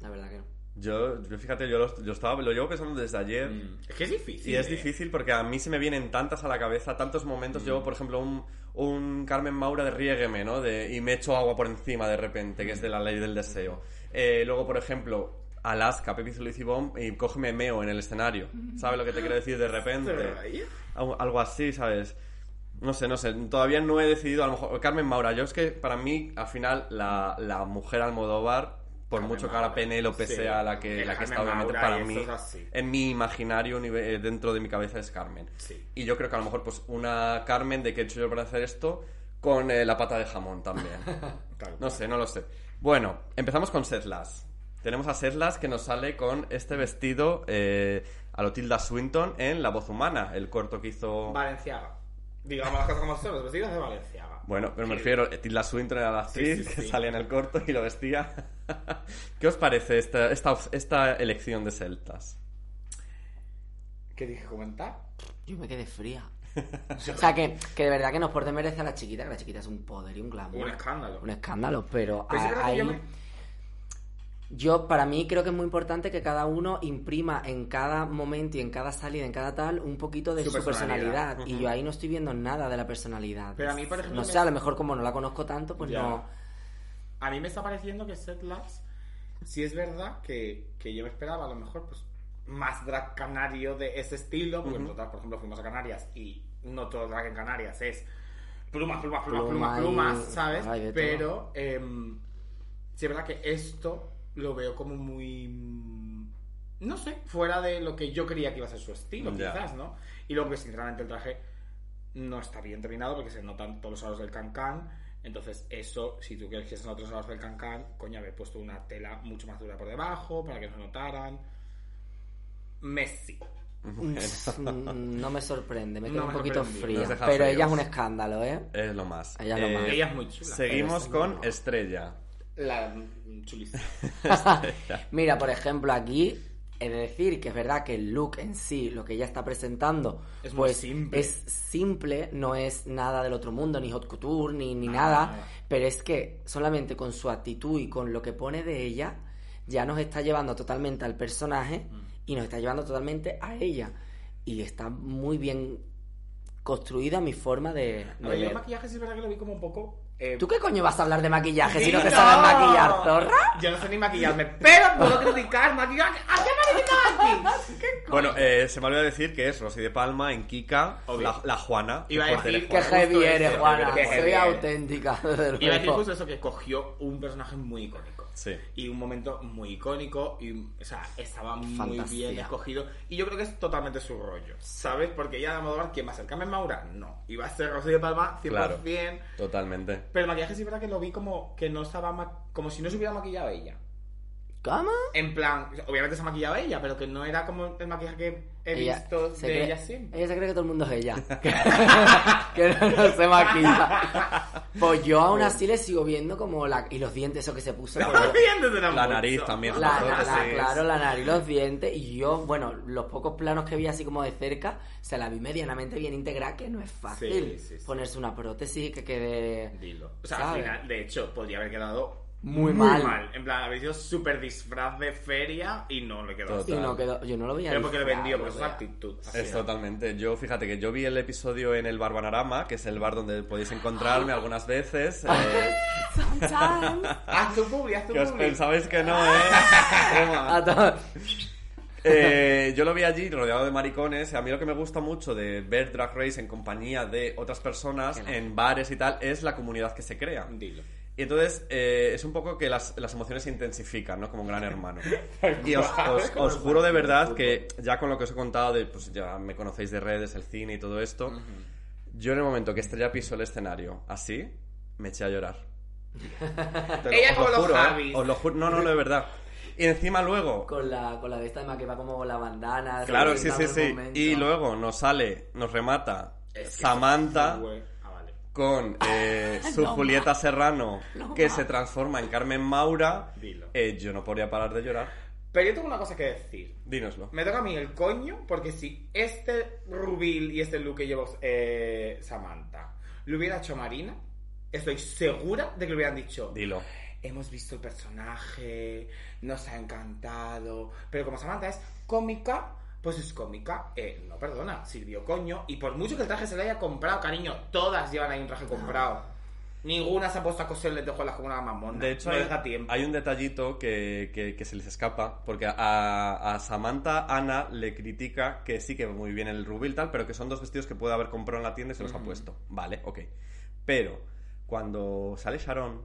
La verdad que no. Yo, yo fíjate, yo lo, yo estaba, lo llevo pensando desde ayer. Mm, Es que es difícil. Y es ¿eh? difícil porque a mí se me vienen tantas a la cabeza, tantos momentos. Yo, por ejemplo, un, un Carmen Maura de Riégueme, ¿no? De, y me echo agua por encima de repente, que es de la ley del deseo. Eh, luego, por ejemplo, Alaska, Pepe Luis y Bomb, y cógeme meo en el escenario. ¿Sabes lo que te quiero decir de repente? [laughs] Algo así, ¿sabes? No sé, no sé. Todavía no he decidido, a lo mejor. Carmen Maura, yo es que para mí, al final, la, la mujer Almodóvar, por Carmen mucho que ahora Penélope sí. sea la que, la que está obviamente Maura para mí, es en mi imaginario, eh, dentro de mi cabeza es Carmen. Sí. Y yo creo que a lo mejor, pues, una Carmen de que he hecho yo para hacer esto, con eh, la pata de jamón también. [laughs] No sé, no lo sé. Bueno, empezamos con Setlas. Tenemos a Setlas que nos sale con este vestido eh, a lo Tilda Swinton en La Voz Humana, el corto que hizo... Valenciaga. Digamos las cosas como son, los vestidos de Valenciaga. Bueno, pero me Sí. refiero, eh, Tilda Swinton era la actriz Sí, sí, que salía en el corto y lo vestía. [laughs] ¿Qué os parece esta, esta, esta elección de celtas? ¿Qué dije comentar? Yo me quedé fría. [laughs] O sea, que, que de verdad que nos por merece a la chiquita, que la chiquita es un poder y un glamour. Un escándalo. Un escándalo, pero Pues a- ahí... yo para mí, creo que es muy importante que cada uno imprima en cada momento y en cada salida, en cada tal, un poquito de Su su, personalidad. personalidad. Y yo ahí no estoy viendo nada de la personalidad. Pero a mí, por ejemplo, No sé, a lo mejor como no la conozco tanto, pues Ya. no... A mí me está pareciendo que Seth Labs, sí es verdad que, que yo me esperaba a lo mejor pues más drag canario de ese estilo, porque nosotros, por ejemplo, fuimos a Canarias y no todo drag en Canarias es plumas, plumas, plumas, Pluma plumas, y- plumas, ¿sabes? Pero em, sí es verdad que esto lo veo como muy... No sé, fuera de lo que yo creía que iba a ser su estilo, quizás, ¿no? Y luego que sinceramente el traje no está bien terminado porque se notan todos los aros del cancán. Entonces, eso, si tú quieres que se noten los aros del cancán, coño, haber puesto una tela mucho más dura por debajo para que no se notaran. Messi. Mm, [laughs] No me sorprende, me quedo No un poquito fría. Deja Pero ella es un escándalo, ¿eh? Es lo más. Ella es lo más. Ella es muy chula. Seguimos con. Estrella. La mm, chulísima. [laughs] [laughs] Mira, por ejemplo, aquí he de decir que es verdad que el look en sí, lo que ella está presentando, Es muy pues simple. es simple, no es nada del otro mundo, ni hot couture, ni, ni Nada, nada, nada. pero es que solamente con su actitud y con lo que pone de ella, ya nos está llevando totalmente al personaje Mm. y nos está llevando totalmente a ella. Y está muy bien construida mi forma de, A de ver, yo el maquillaje sí es verdad que lo vi como un poco... eh, ¿Tú qué coño vas a hablar de maquillaje si no te ¡Sí, sabes maquillar, zorra? Yo no sé ni maquillarme, pero puedo criticar maquillaje. ¿A qué me aquí? [laughs] ¿Qué coño? Bueno, eh, se me olvidó decir que es Rosy de Palma en Kika, Obvio. la, la Juana. Iba a decir eres. Justo heavy eres, eso, Juana. Soy eres. auténtica, [laughs] Iba a decir justo eso, que cogió un personaje muy icónico. Sí. Y un momento muy icónico. Y, o sea, estaba muy Fantasía. bien escogido. Y yo creo que es totalmente su rollo. ¿Sabes? Porque ella de Almodóvar, ¿quién va a ser? ¿Carmen Maura? No. Iba a ser de Palma 100%. Claro. Totalmente. Pero el maquillaje sí es verdad que lo vi como que no estaba ma- como si no se hubiera maquillado ella. ¿Cómo? En plan, obviamente se ha maquillado ella, pero que no era como el maquillaje que he Ella visto de cree- ella siempre. Ella se cree que todo el mundo es ella. [laughs] [laughs] que, no, no se maquilla. Pues yo aún así le sigo viendo como la... Y los dientes, eso que se puso. De La nariz también. La, la- prótesis. claro, la nariz, los dientes. Y yo, bueno, los pocos planos que vi así como de cerca, se la vi medianamente bien integrada, que no es fácil Sí, sí, sí. ponerse una prótesis que quede... Dilo. O sea, al final, de hecho, podría haber quedado Muy mal. En plan, habéis sido súper disfraz de feria y no le quedó así. Y no quedó... Yo no lo veía Pero porque lo disfraz, vendió, por su actitud. Así Es totalmente. Yo, fíjate que yo vi el episodio en el Bar Banarama, que es el bar donde podéis encontrarme algunas veces. eh. [laughs] [laughs] Haz tu publi, haz tu que os pensabais que no, ¿eh? [laughs] Eh, yo lo vi allí rodeado de maricones. A mí lo que me gusta mucho de ver Drag Race en compañía de otras personas, en bares y tal, es la comunidad que se crea. Dilo. Y entonces eh, es un poco que las, las emociones se intensifican, ¿no? Como un gran [laughs] hermano. Y os, os- os juro de verdad que ya con lo que os he contado, de, pues ya me conocéis de redes, el cine y todo esto, yo en el momento que Estrella pisó el escenario así, me eché a llorar. [laughs] Ella os como los juro, ¿eh? Harrys. Os lo juro, no, no, no, de verdad. Y encima luego, Con la, con la de esta de que va como la bandana. claro, sí, sí, sí. momento. Y luego nos sale, nos remata Es que Samantha. Con eh, su [laughs] No Julieta Serrano, No que más. se transforma en Carmen Maura. Dilo. Eh, yo no podría parar de llorar. Pero yo tengo una cosa que decir. Dínoslo. Me toca a mí el coño, porque si este rubil y este look que lleva eh, Samantha lo hubiera hecho Marina, estoy segura de que le hubieran dicho. Dilo. hemos visto el personaje, nos ha encantado. Pero como Samantha es cómica, pues es cómica. Eh, no, perdona, sirvió coño. Y por mucho que el traje se le haya comprado, cariño, todas llevan ahí un traje comprado. Ninguna se ha puesto a coserle de hojuelas como una mamona. De hecho, no hay, les da tiempo. hay un detallito que, que- que se les escapa, porque a, a Samantha Ana le critica que sí que muy bien el rubí y tal, pero que son dos vestidos que puede haber comprado en la tienda y se los ha puesto. Vale, ok. Pero cuando sale Sharon,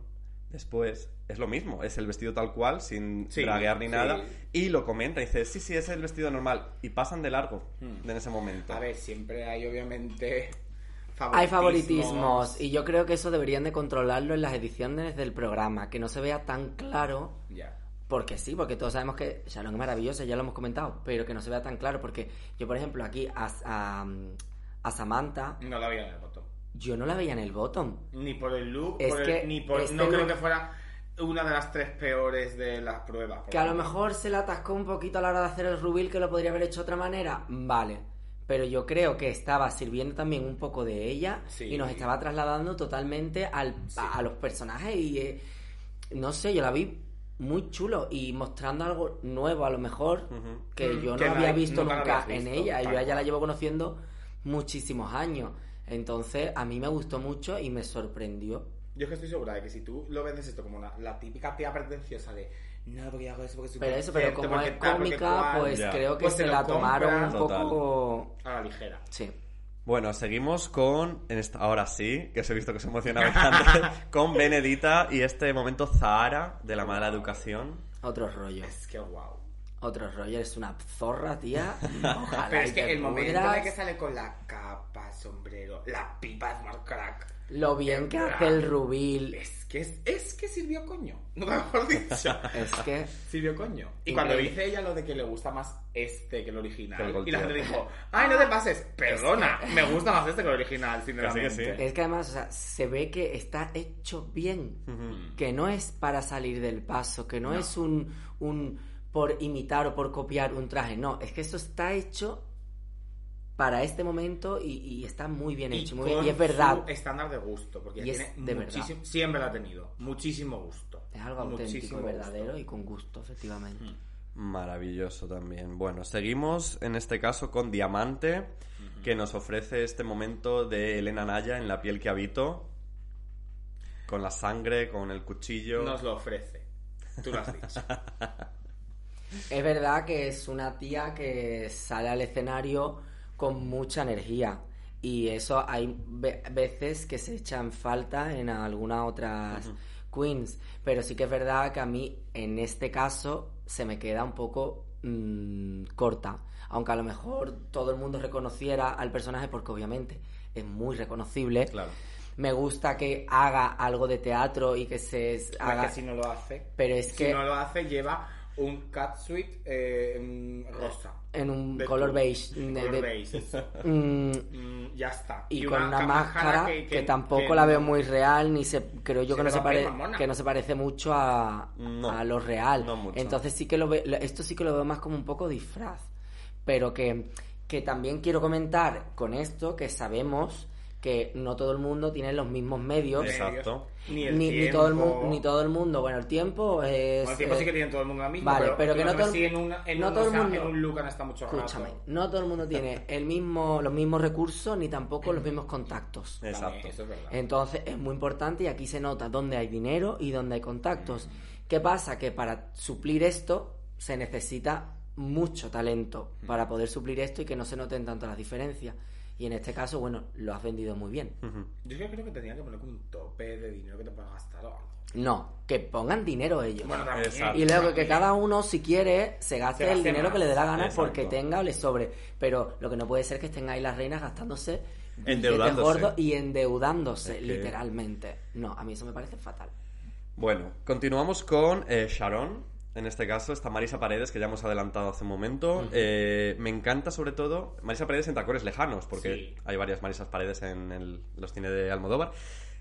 después es lo mismo, es el vestido tal cual, sin Sí, draguear ni sí. nada, y lo comenta y dice, sí, sí, es el vestido normal, y pasan de largo Hmm. en ese momento. A ver, siempre hay obviamente Hay favoritismos y yo creo que eso deberían de controlarlo en las ediciones del programa, que no se vea tan claro, Ya. porque sí, porque todos sabemos que Sharon es maravillosa, ya lo hemos comentado, pero que no se vea tan claro, porque yo, por ejemplo, aquí a, a, a Samantha, No la botón. Yo no la veía en el bottom. Ni por el look, Es por el- que ni por... este no creo look- que fuera una de las tres peores de las pruebas. Que a lo mejor se le atascó un poquito a la hora de hacer el rubil, que lo podría haber hecho de otra manera, vale. Pero yo creo que estaba sirviendo también un poco de ella Sí. y nos estaba trasladando totalmente al, a, a los personajes y eh, no sé, yo la vi muy chulo y mostrando algo nuevo a lo mejor que Mm, yo no había visto nunca en ella y yo a ella la llevo conociendo muchísimos años. Entonces a mí me gustó mucho y me sorprendió. Yo es que estoy segura de que si tú lo vendes esto como una- la típica tía pretenciosa de no, porque hago eso, porque soy Pero eso, pero como es tal, cómica, cual", pues Ya. creo que Pues se la tomaron un. Total. poco... a la ligera. Sí. Bueno, seguimos con, en esta, ahora sí, que os he visto que os emocionaba bastante, [laughs] con Benedita y este momento Zahara de la mala educación. Otro rollo. Es que wow. Otro rollo. Eres una zorra, tía. [laughs] Ojalá Pero es que te el momento pudras. en el que sale con la capa, sombrero, la pipa Smart Crack. Lo bien que hace el rubil. Es que, es, es que sirvió coño. [laughs] No mejor dicho. [laughs] Es que... Sirvió coño. Y Increíble. cuando dice ella lo de que le gusta más este que el original, Que el Gold y la gente dijo, ay, no te pases, perdona, me gusta más este que el original, sí, sinceramente. sí. Es que además, o sea, se ve que está hecho bien. Que no es para salir del paso, que no, No. es un, un por imitar o por copiar un traje. No, es que esto está hecho para este momento y, y está muy bien hecho. muy bien. con Y es verdad. su estándar de gusto, porque Y es tiene de verdad. siempre lo ha tenido, muchísimo gusto. Es algo auténtico, Muchísimo verdadero gusto. y con gusto, efectivamente. Maravilloso también. Bueno, seguimos en este caso con Diamante, que nos ofrece este momento de Elena Naya en la piel que habito, con la sangre, con el cuchillo. Nos lo ofrece. Tú lo has dicho. [laughs] Es verdad que es una tía que sale al escenario con mucha energía. Y eso hay ve- veces que se echan falta en algunas otras queens. Pero sí que es verdad que a mí, en este caso, se me queda un poco mm, corta. Aunque a lo mejor todo el mundo reconociera al personaje, porque obviamente es muy reconocible. Claro. Me gusta que haga algo de teatro y que se Haga... que si no lo hace, Pero es si que no lo hace, lleva un catsuit eh, mm, rosa. en un De color tu- beige. de color de- beige. Mm, Mm, ya está. y, con una ca- máscara que, tampoco la veo muy real ni se creo yo que no se pare- que no se parece mucho a, No, a lo real no mucho. entonces sí que lo ve- esto sí que lo veo más como un poco disfraz pero que que también quiero comentar con esto que sabemos que no todo el mundo tiene los mismos medios Exacto. Ni el ni, tiempo. ni todo el mundo ni todo el mundo bueno el tiempo es Bueno, el tiempo eh, sí que tiene todo el mundo mismo, vale, pero, pero que no todo el- si en, una, en, no un, todo o el sea, mundo- en un estado mucho rato. escúchame no todo el mundo tiene el mismo los mismos recursos ni tampoco los mismos contactos También, Exacto. Eso es verdad. entonces es muy importante y aquí se nota dónde hay dinero y dónde hay contactos. ¿Qué pasa? Que para suplir esto se necesita mucho talento para poder suplir esto y que no se noten tanto las diferencias. Y en este caso, bueno, lo has vendido muy bien. Yo creo que tenía que poner como un tope de dinero que te puedas gastar o algo. No, que pongan dinero ellos. Bueno, también. Exacto. y luego que cada uno, si quiere, se gaste Se el dinero más. que le dé la gana Exacto. porque tenga o le sobre. Pero lo que no puede ser es que estén ahí las reinas gastándose Endeudándose. gordos y endeudándose, Es que- literalmente. No, a mí eso me parece fatal. Bueno, continuamos con eh, Sharon. En este caso está Marisa Paredes, que ya hemos adelantado hace un momento. Eh, me encanta sobre todo Marisa Paredes en tacones lejanos, porque Sí. hay varias Marisas Paredes en el- los cines de Almodóvar.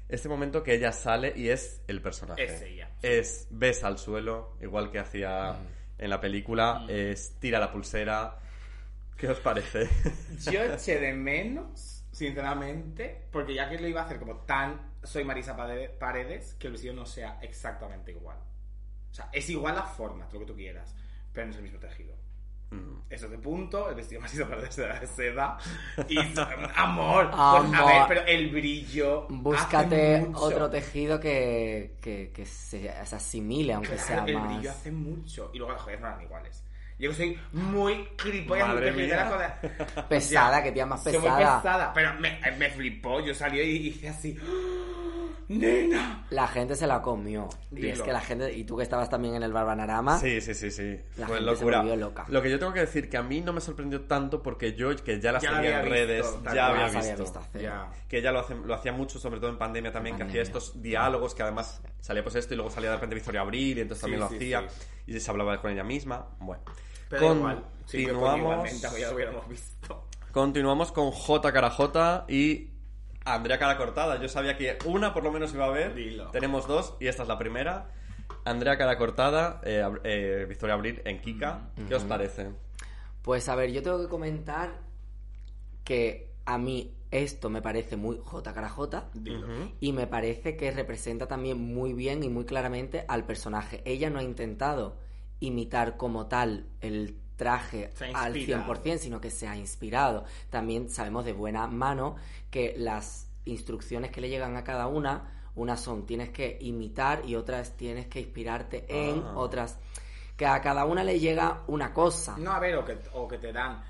Este momento que ella sale y es el personaje. Es ella. Es besa al suelo, igual que hacía en la película. Es tira la pulsera. ¿Qué os parece? Yo [laughs] eché de menos sinceramente, porque ya que lo iba a hacer como tan soy Marisa Paredes, que el vestido no sea exactamente igual. O sea, es igual la forma, lo que tú quieras, pero no es el mismo tejido. Mm. Eso de punto, el vestido Marisa Paredes era de seda. Y [laughs] amor, Amor. Pues, a ver, pero el brillo. Búscate otro tejido que, que, que se, se asimile, aunque Claro, sea el más. brillo hace mucho. Y luego las joyas no eran iguales. Yo soy muy gilipollas, muy Madre perdida mía. la [laughs] cosa. Pesada, Ya, que tía más soy muy pesada. pesada. Pero me, me flipó. Yo salí y hice así. ¡Ah! ¡Nena! La gente se la comió. Y es Dilo. que la gente. Y tú que estabas también en el Barbanarama. Sí, sí, sí, sí. La Fue gente se locura. volvió loca. Lo que yo tengo que decir que a mí no me sorprendió tanto porque yo, que ya la Ya la seguía en había redes, visto, ya había Las había visto. visto hacer. Ya. Que ella lo, hace- lo hacía mucho, sobre todo en pandemia también, que hacía estos diálogos que además salía pues esto y luego salía de repente Victoria Abril y entonces Sí, también lo sí, hacía sí. y se hablaba con ella misma. Bueno, Pero Con- igual. Sí, continuamos, igualmente ya lo hubiéramos visto. continuamos con J cara J y Andrea cara cortada. Yo sabía que una por lo menos iba a haber. Dilo. Tenemos dos y esta es la primera. Andrea cara cortada, eh, eh, Victoria Abril en Kika. ¿Qué os parece? Pues a ver, yo tengo que comentar que a mí esto me parece muy J cara J. Y me parece que representa también muy bien y muy claramente al personaje. Ella no ha intentado imitar como tal el traje al inspirado. 100%, sino que se ha inspirado. También sabemos de buena mano que las instrucciones que le llegan a cada una, unas son tienes que imitar y otras tienes que inspirarte en, Ah. otras que a cada una le llega una cosa. No, a ver, o que, o que te dan.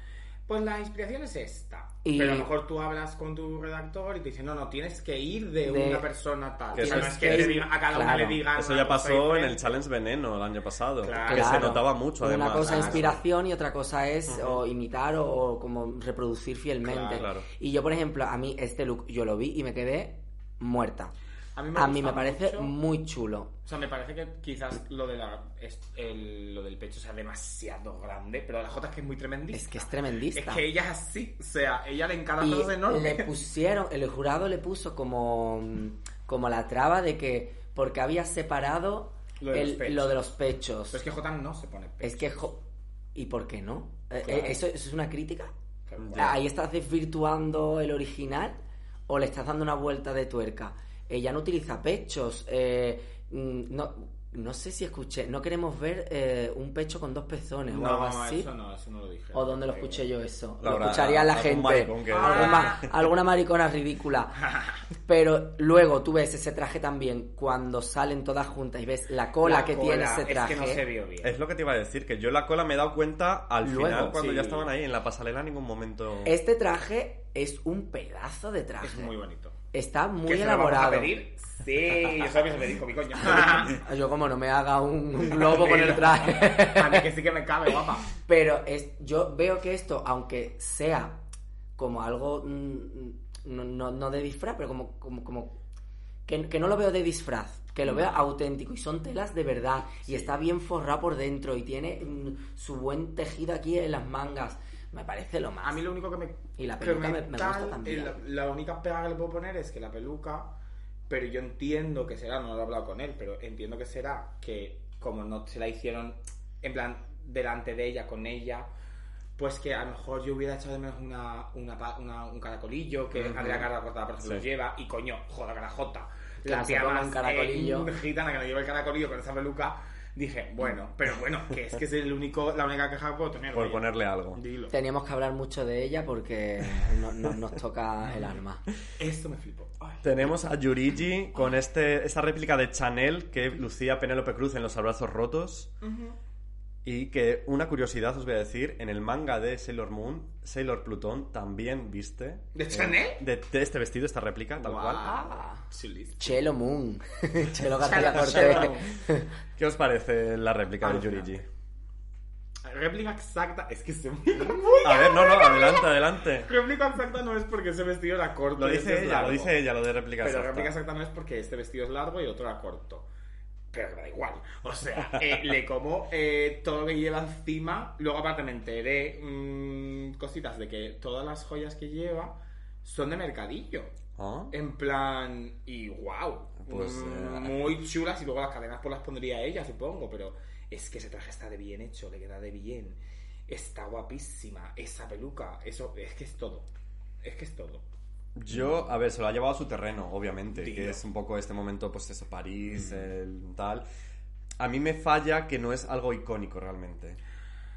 Pues la inspiración es esta. Y- Pero a lo mejor tú hablas con tu redactor y te dicen, no, no, tienes que ir de, De- una persona tal. Que o sea, eso no es es que que diga- a cada una claro. le digan. Eso ya pasó en el Challenge Veneno el año pasado. Claro. Que se notaba mucho, además. Una cosa es inspiración y otra cosa es o imitar o, o como reproducir fielmente. Y yo, por ejemplo, a mí este look yo lo vi y me quedé muerta. A mí A me, mí gusta me parece mucho. muy chulo. O sea, me parece que quizás lo, de la, el- lo del pecho sea demasiado grande, pero la J es que es muy tremendista. Es que es tremendista. Es que ella es así, o sea, ella le encanta y cosas enormes. le pusieron, el jurado le puso como, como la traba de que porque había separado Lo de el- los pechos. lo de los pechos. Pero es que J no se pone pecho. Es que... jo- ¿Y por qué no? Eh, Claro. eh, ¿Eso, eso es una crítica? Claro. Ahí estás desvirtuando el original o le estás dando una vuelta de tuerca. Ella no utiliza pechos. eh, mm, no, no sé si escuché. No queremos ver eh, un pecho con dos pezones o algo No, así. eso no, eso no lo dije. ¿O dónde lo escuché yo eso? Lo escucharía la gente. maricón que- Alguna, alguna maricona ridícula. [laughs] Pero luego tú ves ese traje también cuando salen todas juntas y ves la cola La que cola, tiene ese traje. Es que no se vio bien. Es lo que te iba a decir, que yo la cola me he dado cuenta al Luego, final cuando sí. ya estaban ahí en la pasarela en ningún momento. Este traje es un pedazo de traje. Es muy bonito. Está muy ¿Que se lo vamos a elaborado. pedir? Sí, yo sabía que se pedir con mi coño. [laughs] Yo como no me haga un, un globo con el traje. A mí que sí que me cabe, guapa. Pero es, yo veo que esto, aunque sea como algo mm, no, no, no de disfraz, pero como, como, como que, que no lo veo de disfraz, que lo veo auténtico y son telas de verdad y está bien forrado por dentro y tiene mm, su buen tejido aquí en las mangas. Me parece lo más. A mí lo único que me. Y la peluca me- me gusta también. eh, La, la única pega que le puedo poner es que la peluca. Pero yo entiendo que será, no lo he hablado con él, pero entiendo que será que como no se la hicieron en plan delante de ella, con ella, pues que a lo mejor yo hubiera echado de menos una, una, una- un caracolillo, que Ujú. Andrea Cara Cortada por ejemplo Sí. lleva, y coño, joda carajota. La tía más un caracolillo. eh, gitana que no lleva el caracolillo con esa peluca, dije, bueno, pero bueno, que es que es el único, la única queja que puedo tener. Por oye. ponerle algo. Dilo. Teníamos que hablar mucho de ella porque no- no- nos toca el alma. Esto me flipó. Ay. Tenemos a Yurigi con este, esta réplica de Chanel que lucía Penélope Cruz en los abrazos rotos. Y que una curiosidad os voy a decir, en el manga de Sailor Moon, Sailor Plutón también viste... ¿De eh, Chanel? de, de este vestido, esta réplica, tal Guau. cual. Ah. Chelo Moon. [laughs] Chelo García Cortés. [laughs] ¿Qué os parece la réplica de Alucinante. Yurigi? Réplica exacta, es que se A [laughs] ver, no, no, adelante, adelante. Réplica exacta no es porque ese vestido era corto. Lo dice ella, lo dice ella, lo de réplica Pero exacta. réplica exacta no es porque este vestido es largo y otro era corto. Pero me da igual. O sea, eh, le como eh, todo lo que lleva encima. Luego, aparte, me enteré mm, cositas de que todas las joyas que lleva son de mercadillo. ¿Ah? En plan, y wow. Pues, eh, Muy chulas y luego las cadenas pues las pondría ella, supongo, pero es que ese traje está de bien hecho, le queda de bien. Está guapísima, esa peluca, eso, es que es todo. Es que es todo. Yo, a ver, se lo ha llevado a su terreno, obviamente, Dilo. que es un poco este momento, pues eso, París, el tal. A mí me falla que no es algo icónico realmente.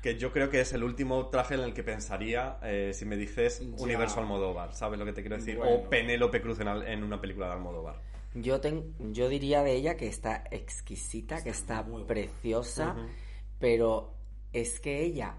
Que yo creo que es el último traje en el que pensaría eh, si me dices Ya. Universo Almodóvar, ¿sabes lo que te quiero decir? Bueno. O Penélope Cruz en, una película de Almodóvar. Yo, ten- yo diría de ella que está exquisita, que está preciosa, pero es que ella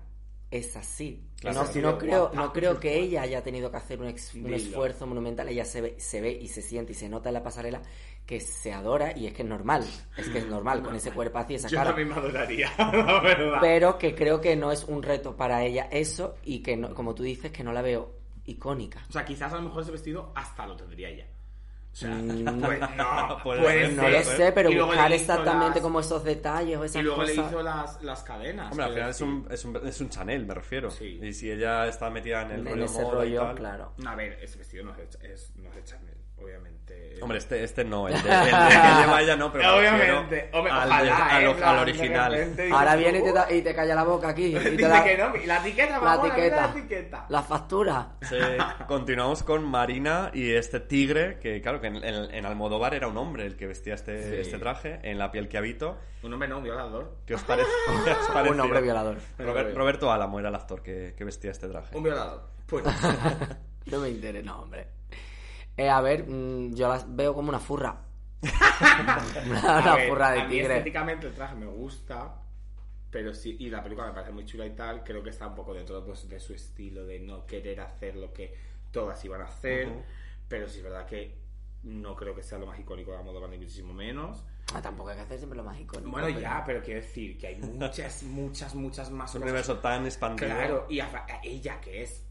es así. Claro, no, no creo, no creo que ella haya tenido que hacer un, ex- un Dilo. esfuerzo monumental. Ella se ve, se ve y se siente y se nota en la pasarela que se adora y es que es normal. Es que es normal con ese cuerpazo y esa Yo cara. también me adoraría, [laughs] la verdad. Pero que creo que no es un reto para ella eso y que, no, como tú dices, que no la veo icónica. O sea, quizás a lo mejor ese vestido hasta lo tendría ella. O sea, Mm. [laughs] pues no, Puede puede ser, No lo sé, pero buscar le exactamente las- como esos detalles o esas Y luego le cosas. hizo las, las cadenas. Hombre, al final es un, es, un, es un Chanel, me refiero. Sí. Y si ella está metida en el en rollo ese moda y rollo, tal- claro. A ver, ese vestido no es, de- es, no es de Chanel, obviamente. Hombre, este, este no, el de, el de que lleva ella no, pero me Obviamente. Hombre, al, ojalá, ¿eh? al original. Ahora viene y te, da- y te calla la boca aquí. Y [laughs] te Dice da que no, y la etiqueta, la vamos, la etiqueta. etiqueta. La factura. Sí, continuamos con Marina y este tigre, que claro, que en, en- en Almodóvar era un hombre el que vestía este, Sí. este traje, en la piel que habito. Un hombre no, un violador. ¿Qué os parece? [laughs] [laughs] Un hombre violador. Robert- Roberto Álamo era el actor que, que vestía este traje. Un violador. Pues No me interesa, no, hombre. Eh, a ver, mm, yo las veo como una furra. [laughs] una A una ver, furra de a mí tigre. estéticamente el traje me gusta, pero sí, y la película me parece muy chula y tal, creo que está un poco dentro pues, de su estilo, de no querer hacer lo que todas iban a hacer, Ujú. pero sí es verdad que no creo que sea lo más icónico de Almodóvar ni muchísimo menos. Ah, tampoco hay que hacer siempre lo más icónico. Bueno, pero- ya, pero quiero decir que hay muchas, muchas, muchas más un universo tan expandido. Claro, y a, a ella que es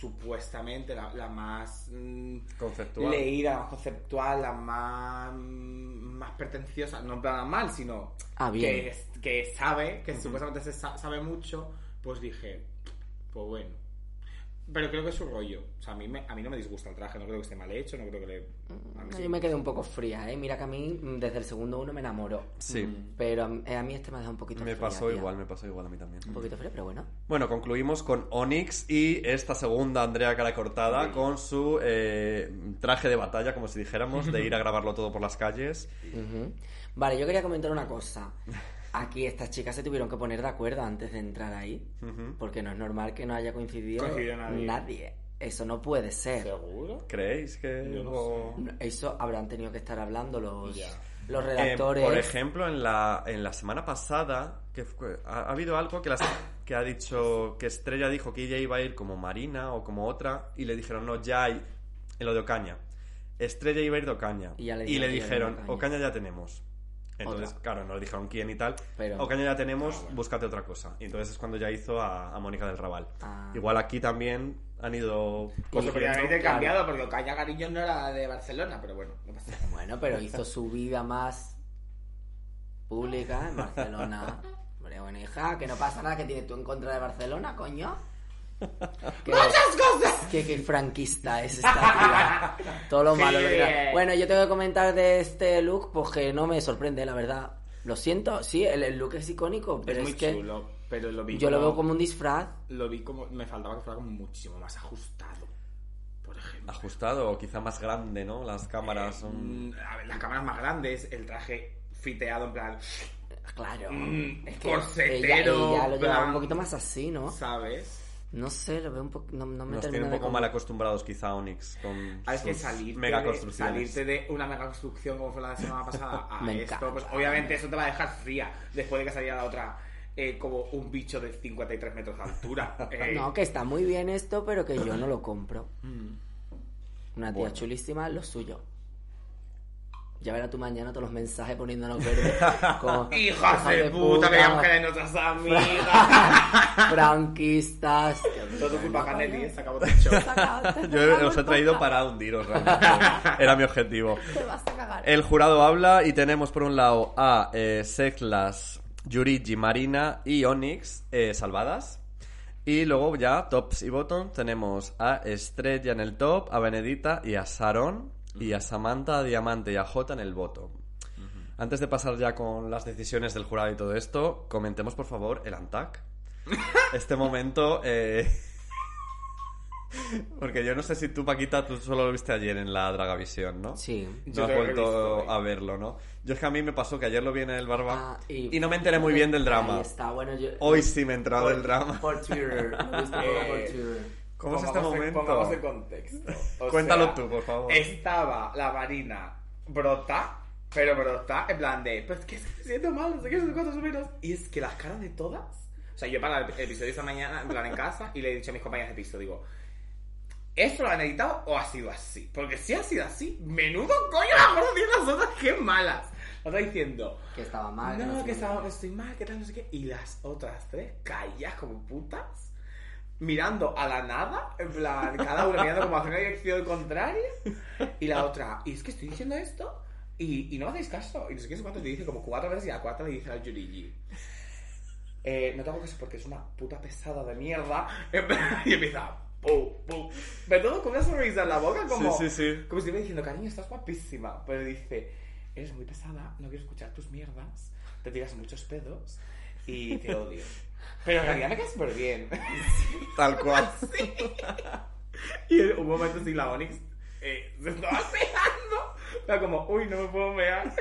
supuestamente la, la más mm, Conceptual. leída, la más conceptual, la más, mm, más pretenciosa, no en plan mal, sino Ah, bien. que, sabe, que supuestamente se sa- sabe mucho, pues dije, pues bueno. Pero creo que es su rollo. O sea, a mí, me- a mí no me disgusta el traje, no creo que esté mal hecho, no creo que le... a mí sí Yo me quedé un poco fría, ¿eh? Mira que a mí mm, desde el segundo uno me enamoró. Sí. Pero a, eh, a mí este me ha dejado un poquito Me fría, pasó tía. igual, me pasó igual a mí también. Un poquito fría, pero bueno. Bueno, concluimos con Onyx y esta segunda Andrea cara cortada Sí. con su eh, traje de batalla, como si dijéramos, de ir a [laughs] grabarlo todo por las calles. Vale, yo quería comentar una cosa. [laughs] Aquí estas chicas se tuvieron que poner de acuerdo antes de entrar ahí. Porque no es normal que no haya coincidido, Coincidido nadie. Eso no puede ser. ¿Seguro? ¿Creéis que Yo no hubo- Eso habrán tenido que estar hablando los, los Eh, redactores. por ejemplo, en la, en la semana pasada que fue- ha, ha habido algo que, las- que ha dicho que Estrella dijo que ella iba a ir como Marina o como otra y le dijeron, no, ya hay en lo de Ocaña. Estrella iba a ir de Ocaña. Y ya le y le dijeron. Ocaña ya tenemos. Entonces, Otra. claro, no le dijeron quién y tal. Pero- Ocaña ya tenemos, Ah, bueno. búscate otra cosa. Y entonces es cuando ya hizo a, a Mónica del Raval. Ah. Igual aquí también han ido... Pues se podría haber claro. cambiado porque Ocaña Cariño no era de Barcelona, pero bueno, no pasa nada. Bueno, pero hizo su vida más pública en Barcelona. [laughs] Hombre, bueno, hija, que no pasa nada que tienes tú en contra de Barcelona, coño. [laughs] Que, cosas! que, que franquista es esta tía. Todo lo [laughs] malo. lo Sí. dirá. Bueno, yo tengo que comentar de este look, pues que no me sorprende, la verdad. Lo siento, sí, el, el look es icónico, pero es es, muy que chulo, pero lo vi yo lo veo como un disfraz. Lo vi como... Me faltaba que fuera como muchísimo más ajustado, por ejemplo. Ajustado o quizá más grande, ¿no? Las cámaras son... Mm, a ver, las cámaras más grandes, el traje fiteado en plan... Claro, Mm, es que corsetero, ella, ella lo llevaba plan- un poquito más así, ¿no? ¿Sabes? No sé, lo veo un poco. No, no me Nos tiene un de poco conven- mal acostumbrados quizá Onyx con Hay que sus salirte, de, megaconstrucciones. salirte de una mega construcción como fue la semana pasada [laughs] a Me esto, encanta. pues obviamente eso te va a dejar fría después de que saliera la otra eh, como un bicho de 53 metros de altura. [laughs] Eh, No, que está muy bien esto, pero que yo no lo compro. mm. Una tía Bueno. chulísima, lo suyo. Ya verás tú mañana todos los mensajes poniéndonos verdes. [laughs] como, ¡Hijas de "Hija puta! Queríamos que eran nuestras amigas. [laughs] Franquistas. Todo culpa Canelli, se acabó el show. Yo os he traído para hundiros realmente. Era mi objetivo. Te vas a cagar. El jurado habla y tenemos por un lado a eh, Seklas, Yurigi, Marina y Onyx eh, salvadas. Y luego ya, tops y bottoms, tenemos a Estrella en el top, a Benedita y a Sharon, y a Samantha, a Diamante y a Jota en el bottom. Antes de pasar ya con las decisiones del jurado y todo esto, comentemos por favor el ANTAC. [laughs] Este momento... eh, [laughs] Porque yo no sé si tú, Paquita, tú solo lo viste ayer en la Dragavisión, ¿no? Sí. No Yo has vuelto a verlo, ¿no? Yo es que a mí me pasó que ayer lo vi en el barba Ah, y... no me enteré muy bien del drama. Ahí está, bueno, yo... Hoy sí me he enterado por, del drama. Por Twitter. Lo todo [laughs] por Eh, Twitter. ¿Cómo es este en- momento? Pongamos en contexto. O Cuéntalo sea, tú, por favor. Estaba la Marina brota, pero brota, en plan de, pues que me siento mal, no sé qué, no sé cuántos menos. Y es que las caras de todas. O sea, yo para el episodio de esta mañana, en plan en casa, y le he dicho a mis compañeras de piso, digo, ¿esto lo han editado o ha sido así? Porque si ha sido así, menudo coño la gorda tiene las otras, qué malas. La otra diciendo, Que estaba mal. no, que qué. estaba, estoy mal, que tal, no sé qué. Y las otras tres calladas como putas, mirando a la nada, en plan, cada una mirando como hacia una dirección contraria. Y la otra, y es que estoy diciendo esto y, y no hacéis caso. Y no sé qué, sé cuánto, te dice como cuatro veces y a la cuarta le dice al Yurigi. Eh, no te hago caso porque es una puta pesada de mierda. [laughs] Y empieza, pum, pum. Pero todo con una sonrisa en la boca, como, Sí, sí, sí. como si estuviera diciendo, cariño, estás guapísima. Pero dice, eres muy pesada, no quiero escuchar tus mierdas, te tiras muchos pedos y te odio. Pero en realidad me caes súper bien. [laughs] Tal cual. Sí. Y en un momento sin la Onyx eh, se estaba pegando. Era como, uy, no me puedo mear.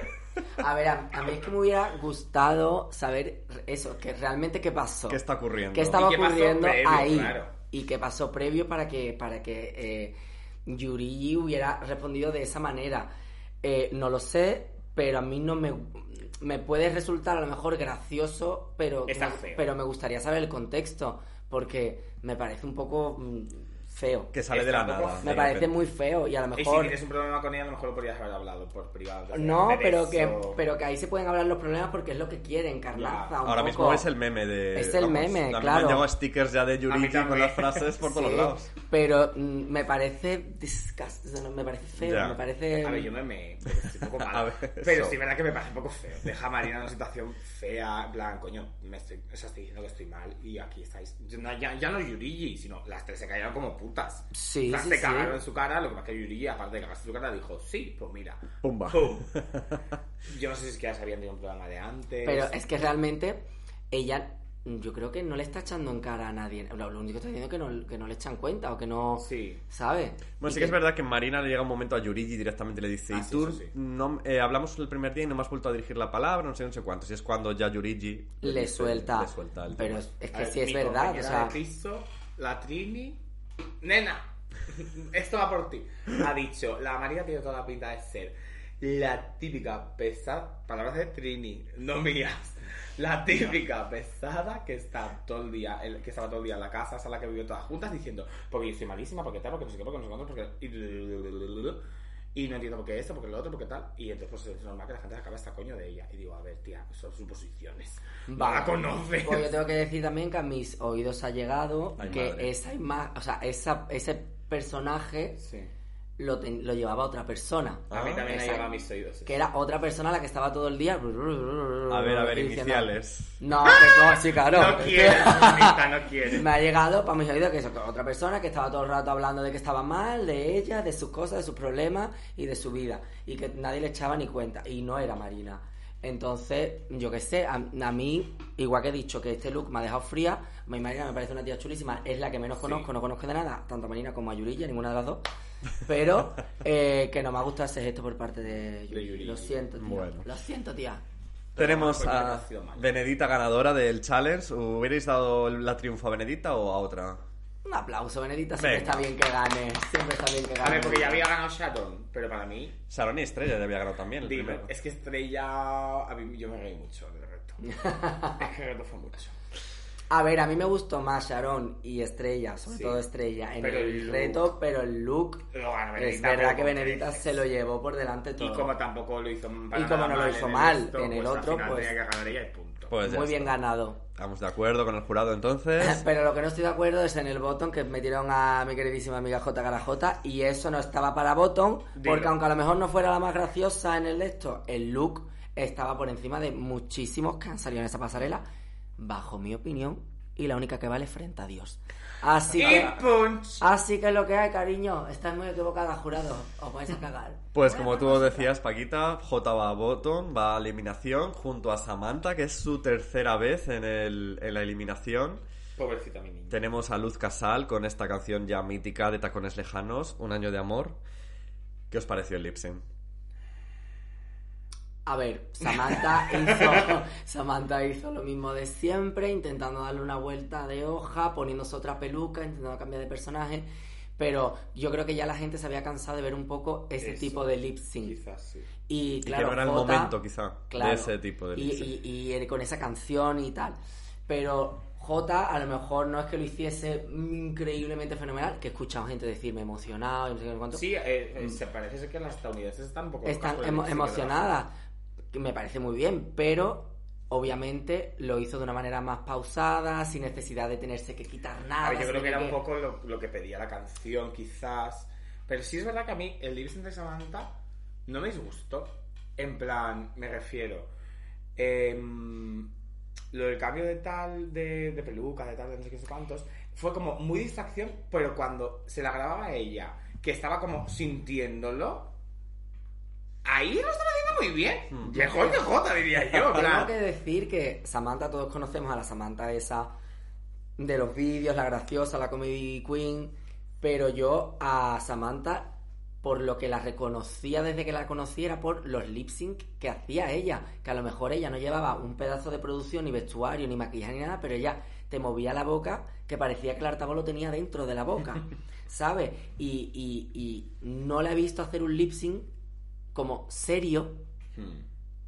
A ver, a, a mí es que me hubiera gustado saber eso, que realmente qué pasó. ¿Qué está ocurriendo? ¿Qué estaba ¿Y qué ocurriendo previo, ahí? claro? Y qué pasó previo para que, para que eh, Yurigi hubiera respondido de esa manera. Eh, no lo sé, pero a mí no me, me puede resultar a lo mejor gracioso, pero, Está feo. pero me gustaría saber el contexto, porque me parece un poco mm, feo. Que sale de la nada. Me parece muy feo y a lo Y si mejor... tienes un problema con ella, a lo mejor lo podrías haber hablado por privado. No, pero que, pero que ahí se pueden hablar los problemas porque es lo que quieren, Carlaza. Ya. un Ahora poco. mismo es el meme de... Es el meme, a mí Me claro. han llegado stickers ya de Yurigi con las frases por todos [laughs] lados. Pero mm, me parece o sea, me parece feo, Ya. me parece... A ver, yo me me. Pero estoy un poco [laughs] mal. ver, pero eso. sí, verdad que me parece un poco feo. Deja a Marina en una situación fea. En plan, coño, me estoy, o sea, estoy diciendo que estoy mal y aquí estáis. Ya, ya no Yurigi, sino las tres se cayeron como putas. Sí, O sea, sí, se sí. cagaron en su cara. Lo que pasa es que Yurigi, aparte de cagarse en su cara, dijo, sí, pues mira. Pumba. Pum. [laughs] Yo no sé si es que ya se habían tenido un programa de antes. Pero es que realmente ella, yo creo que no le está echando en cara a nadie. Lo, lo único que está diciendo es que no, que no le echan cuenta o que no... Sí. ¿Sabe? Bueno, Y sí que es verdad que Marina le llega un momento a Yurigi y directamente le dice, Ah, y sí, tú sí. no, eh, hablamos el primer día y no me has vuelto a dirigir la palabra, no sé, no sé cuántos. Y es cuando ya Yurigi Le dice- suelta. le suelta el Pero tema. es, es que ver, sí es verdad, o sea... piso, la Trini. Nena, esto va por ti. Ha dicho, la María tiene toda la pinta de ser la típica pesada. Palabras de Trini, no mías. La típica pesada que está todo el día, que estaba todo el día en la casa, esa es la que vivió todas juntas diciendo, porque yo estoy malísima, porque tal, porque no sé qué, porque no sé cuánto, porque. Y no entiendo por qué esto, porque lo otro, porque tal. Y entonces pues, es normal que la gente acabe hasta coño de ella. Y digo, a ver, tía, son suposiciones. No la conoces. Pues yo tengo que decir también que a mis oídos ha llegado Ay, que madre. esa imagen, o sea, esa, ese personaje Sí. Lo, ten- lo llevaba otra persona. A mí Ah, también ha exacto. llegado a mis oídos. sí. Que era otra persona la que estaba todo el día. A ver, a ver, diciendo, iniciales. No, que no, [laughs] sí, claro. No quiere, bonita, no quiere. [laughs] Me ha llegado para mis oídos que eso, que otra persona que estaba todo el rato hablando de que estaba mal, de ella, de sus cosas, de sus problemas y de su vida. Y que nadie le echaba ni cuenta. Y no era Marina. Entonces, yo qué sé, a, a mí, igual que he dicho que este look me ha dejado fría, mí Marina me parece una tía chulísima, es la que menos conozco, no conozco de nada, tanto a Marina como a Yurilla, ninguna de las dos. Pero eh, que no me ha gustado ese gesto por parte de Yuri. Yuri. Lo siento, tía. Bueno. Lo siento, tía. Tenemos a. Benedita ganadora del challenge. ¿Hubierais dado la triunfo a Benedita o a otra? Un aplauso, Benedita, siempre Venga. está bien que gane. Siempre está bien que gane. A ver, porque ya había ganado Sharon, pero para mí, Sharon y Estrella ya había ganado también el dime, primero. es que Estrella, a mí yo me reí mucho del [laughs] reto. es que el reto fue mucho. A ver, a mí me gustó más Sharon y Estrella, sobre Sí. todo Estrella, en Pero el look- reto, pero el look Lo es verdad que Benedita se lo llevó por delante todo. Y como tampoco lo hizo para Y como nada no lo mal hizo en el mal esto, en el pues otro, pues- tenía que ganar ella y punto. Pues Muy bien está. ganado. Estamos de acuerdo con el jurado [laughs] entonces. Pero lo que no estoy de acuerdo es en el botón que metieron a mi queridísima amiga J. Garajota y eso no estaba para botón porque aunque a lo mejor no fuera la más graciosa en el esto, el look estaba por encima de muchísimos que han salido en esa pasarela, bajo mi opinión, y la única que vale frente a Dios. Así que... punch. Así que es lo que hay, cariño. Estás muy equivocada, jurado. Os vais a cagar. Pues como tú decías, Paquita, J va a bottom, va a eliminación junto a Samantha, que es su tercera vez en, el, en la eliminación. Pobrecita mi niña. Tenemos a Luz Casal con esta canción ya mítica de Tacones Lejanos, Un año de amor. ¿Qué os pareció el lip sync? A ver, Samantha [laughs] hizo, Samantha hizo lo mismo de siempre, intentando darle una vuelta de hoja, poniéndose otra peluca, intentando cambiar de personaje. Pero yo creo que ya la gente se había cansado de ver un poco ese Eso. tipo de lip sync. Quizás sí. Y Y claro, que no era el Jota- momento, quizá, claro, de ese tipo de y, lip sync. y- y con esa canción y tal. Pero J a lo mejor no es que lo hiciese increíblemente fenomenal, que he escuchado gente decirme emocionado y no sé qué cuánto. Sí, eh, eh, se parece que las estadounidenses están un poco están emo- emocionadas, que me parece muy bien, pero obviamente lo hizo de una manera más pausada, sin necesidad de tenerse que quitar nada. A ver, yo creo que era un que- poco lo, lo que pedía la canción, quizás. Pero sí es verdad que a mí el sync de Samantha no me disgustó. En plan, me refiero. em, lo del cambio de tal, de, de peluca, de tal, de no sé qué sé cuántos, fue como muy distracción, pero cuando se la grababa a ella, que estaba como sintiéndolo, ahí lo estaba haciendo muy bien. Mm. Mejor que Jota, diría yo. en Tengo que decir que Samantha, todos conocemos a la Samantha esa de los vídeos, la graciosa, la comedy queen, pero yo a Samantha, por lo que la reconocía desde que la conocí, era por los lip sync que hacía ella, que a lo mejor ella no llevaba un pedazo de producción, ni vestuario, ni maquillaje, ni nada, pero ella te movía la boca que parecía que el altavoz lo tenía dentro de la boca, [laughs] ¿sabes? Y, y, y no la he visto hacer un lip sync como serio Hmm.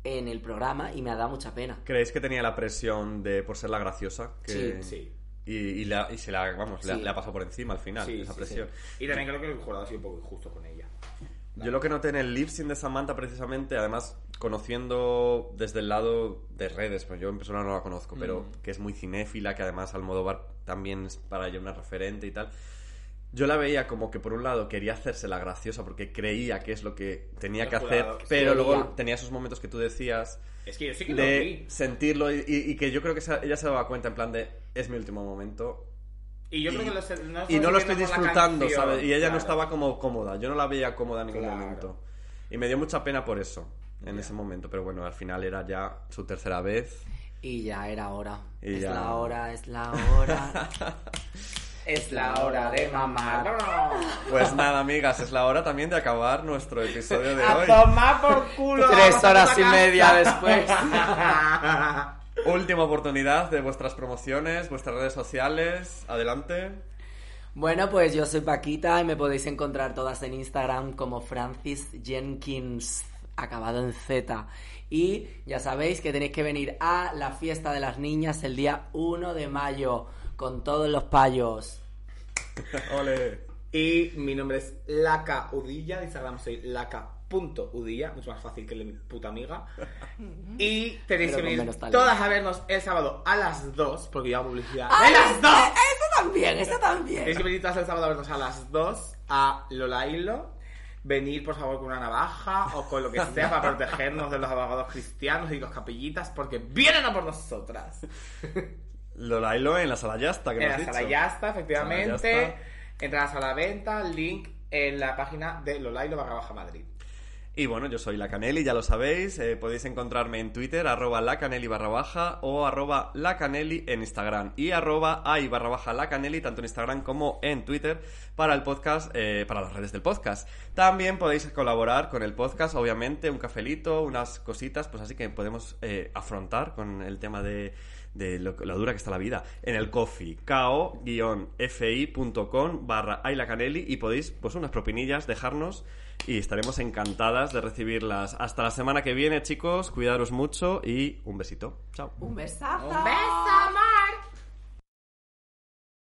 en el programa y me ha dado mucha pena. ¿Creéis que tenía la presión de por ser la graciosa? Que... Sí, Sí. Y, y la- y se la, vamos, le, Sí. ha pasado por encima al final, Sí, esa sí, presión. sí. Y también creo que el jurado ha sido un poco injusto con ella. Yo lo que noté en el lip sync de Samantha precisamente, además conociendo desde el lado de redes, pues yo en persona no la conozco, pero Mm. que es muy cinéfila, que además Almodóvar también es para ella una referente y tal. Yo la veía como que por un lado quería hacerse la graciosa porque creía que es lo que tenía que hacer, pero luego tenía esos momentos que tú decías Es que yo sí que lo de vi. sentirlo y, y- y que yo creo que se- ella se daba cuenta en plan de es mi último momento Y yo y, creo que lo, sé- no y no lo estoy disfrutando, canción, ¿sabes? Y ella claro. no estaba como cómoda, yo no la veía cómoda en ningún Claro. momento. Y me dio mucha pena por eso, en Ya. ese momento, pero bueno, al final era ya su tercera vez. Y ya era hora. Y es ya. la hora, es la hora. [laughs] Es la hora de mamar. Pues nada, amigas, es la hora también de acabar nuestro episodio de A hoy. tomar por culo. Tres horas y media después. [laughs] Última oportunidad de vuestras promociones, vuestras redes sociales. Adelante. Bueno, pues yo soy Paquita y me podéis encontrar todas en Instagram como Francis Jenkins, acabado en Z. Y ya sabéis que tenéis que venir a la fiesta de las niñas el día 1 de mayo con todos los payos. Ole. Y mi nombre es Laca Udilla. Instagram soy laca.udilla. Mucho más fácil que el de mi puta amiga. Y tenéis Pero que con venir menos talento. todas a vernos el sábado a las 2. Porque yo hago publicidad. ¡Ay, ¡De las 2! ¡Eso también! ¡Eso también! Tenéis que venir todas el sábado a vernos a las 2 a Lola Hilo. Venir, por favor, con una navaja o con lo que sea para protegernos de los abogados cristianos y los capillitas, porque vienen a por nosotras. Lolailo en la sala Yasta, que En me la has sala dicho. Yasta, efectivamente. Sala Yasta. Entradas a la venta, link en la página de Lolailo barra baja Madrid. Y bueno, yo soy la Caneli, ya lo sabéis. eh, podéis encontrarme en Twitter, arroba la Caneli barra baja o arroba la Caneli en Instagram. Y arroba ai barra baja la Caneli, tanto en Instagram como en Twitter, para el podcast, eh, para las redes del podcast. También podéis colaborar con el podcast, obviamente, un cafelito, unas cositas, pues así que podemos eh, afrontar con el tema de de lo, lo dura que está la vida en el coffee ko-fi.com barra ailacaneli y podéis pues unas propinillas dejarnos y estaremos encantadas de recibirlas hasta la semana que viene chicos cuidaros mucho y un besito chao Un besazo. ¡Un beso!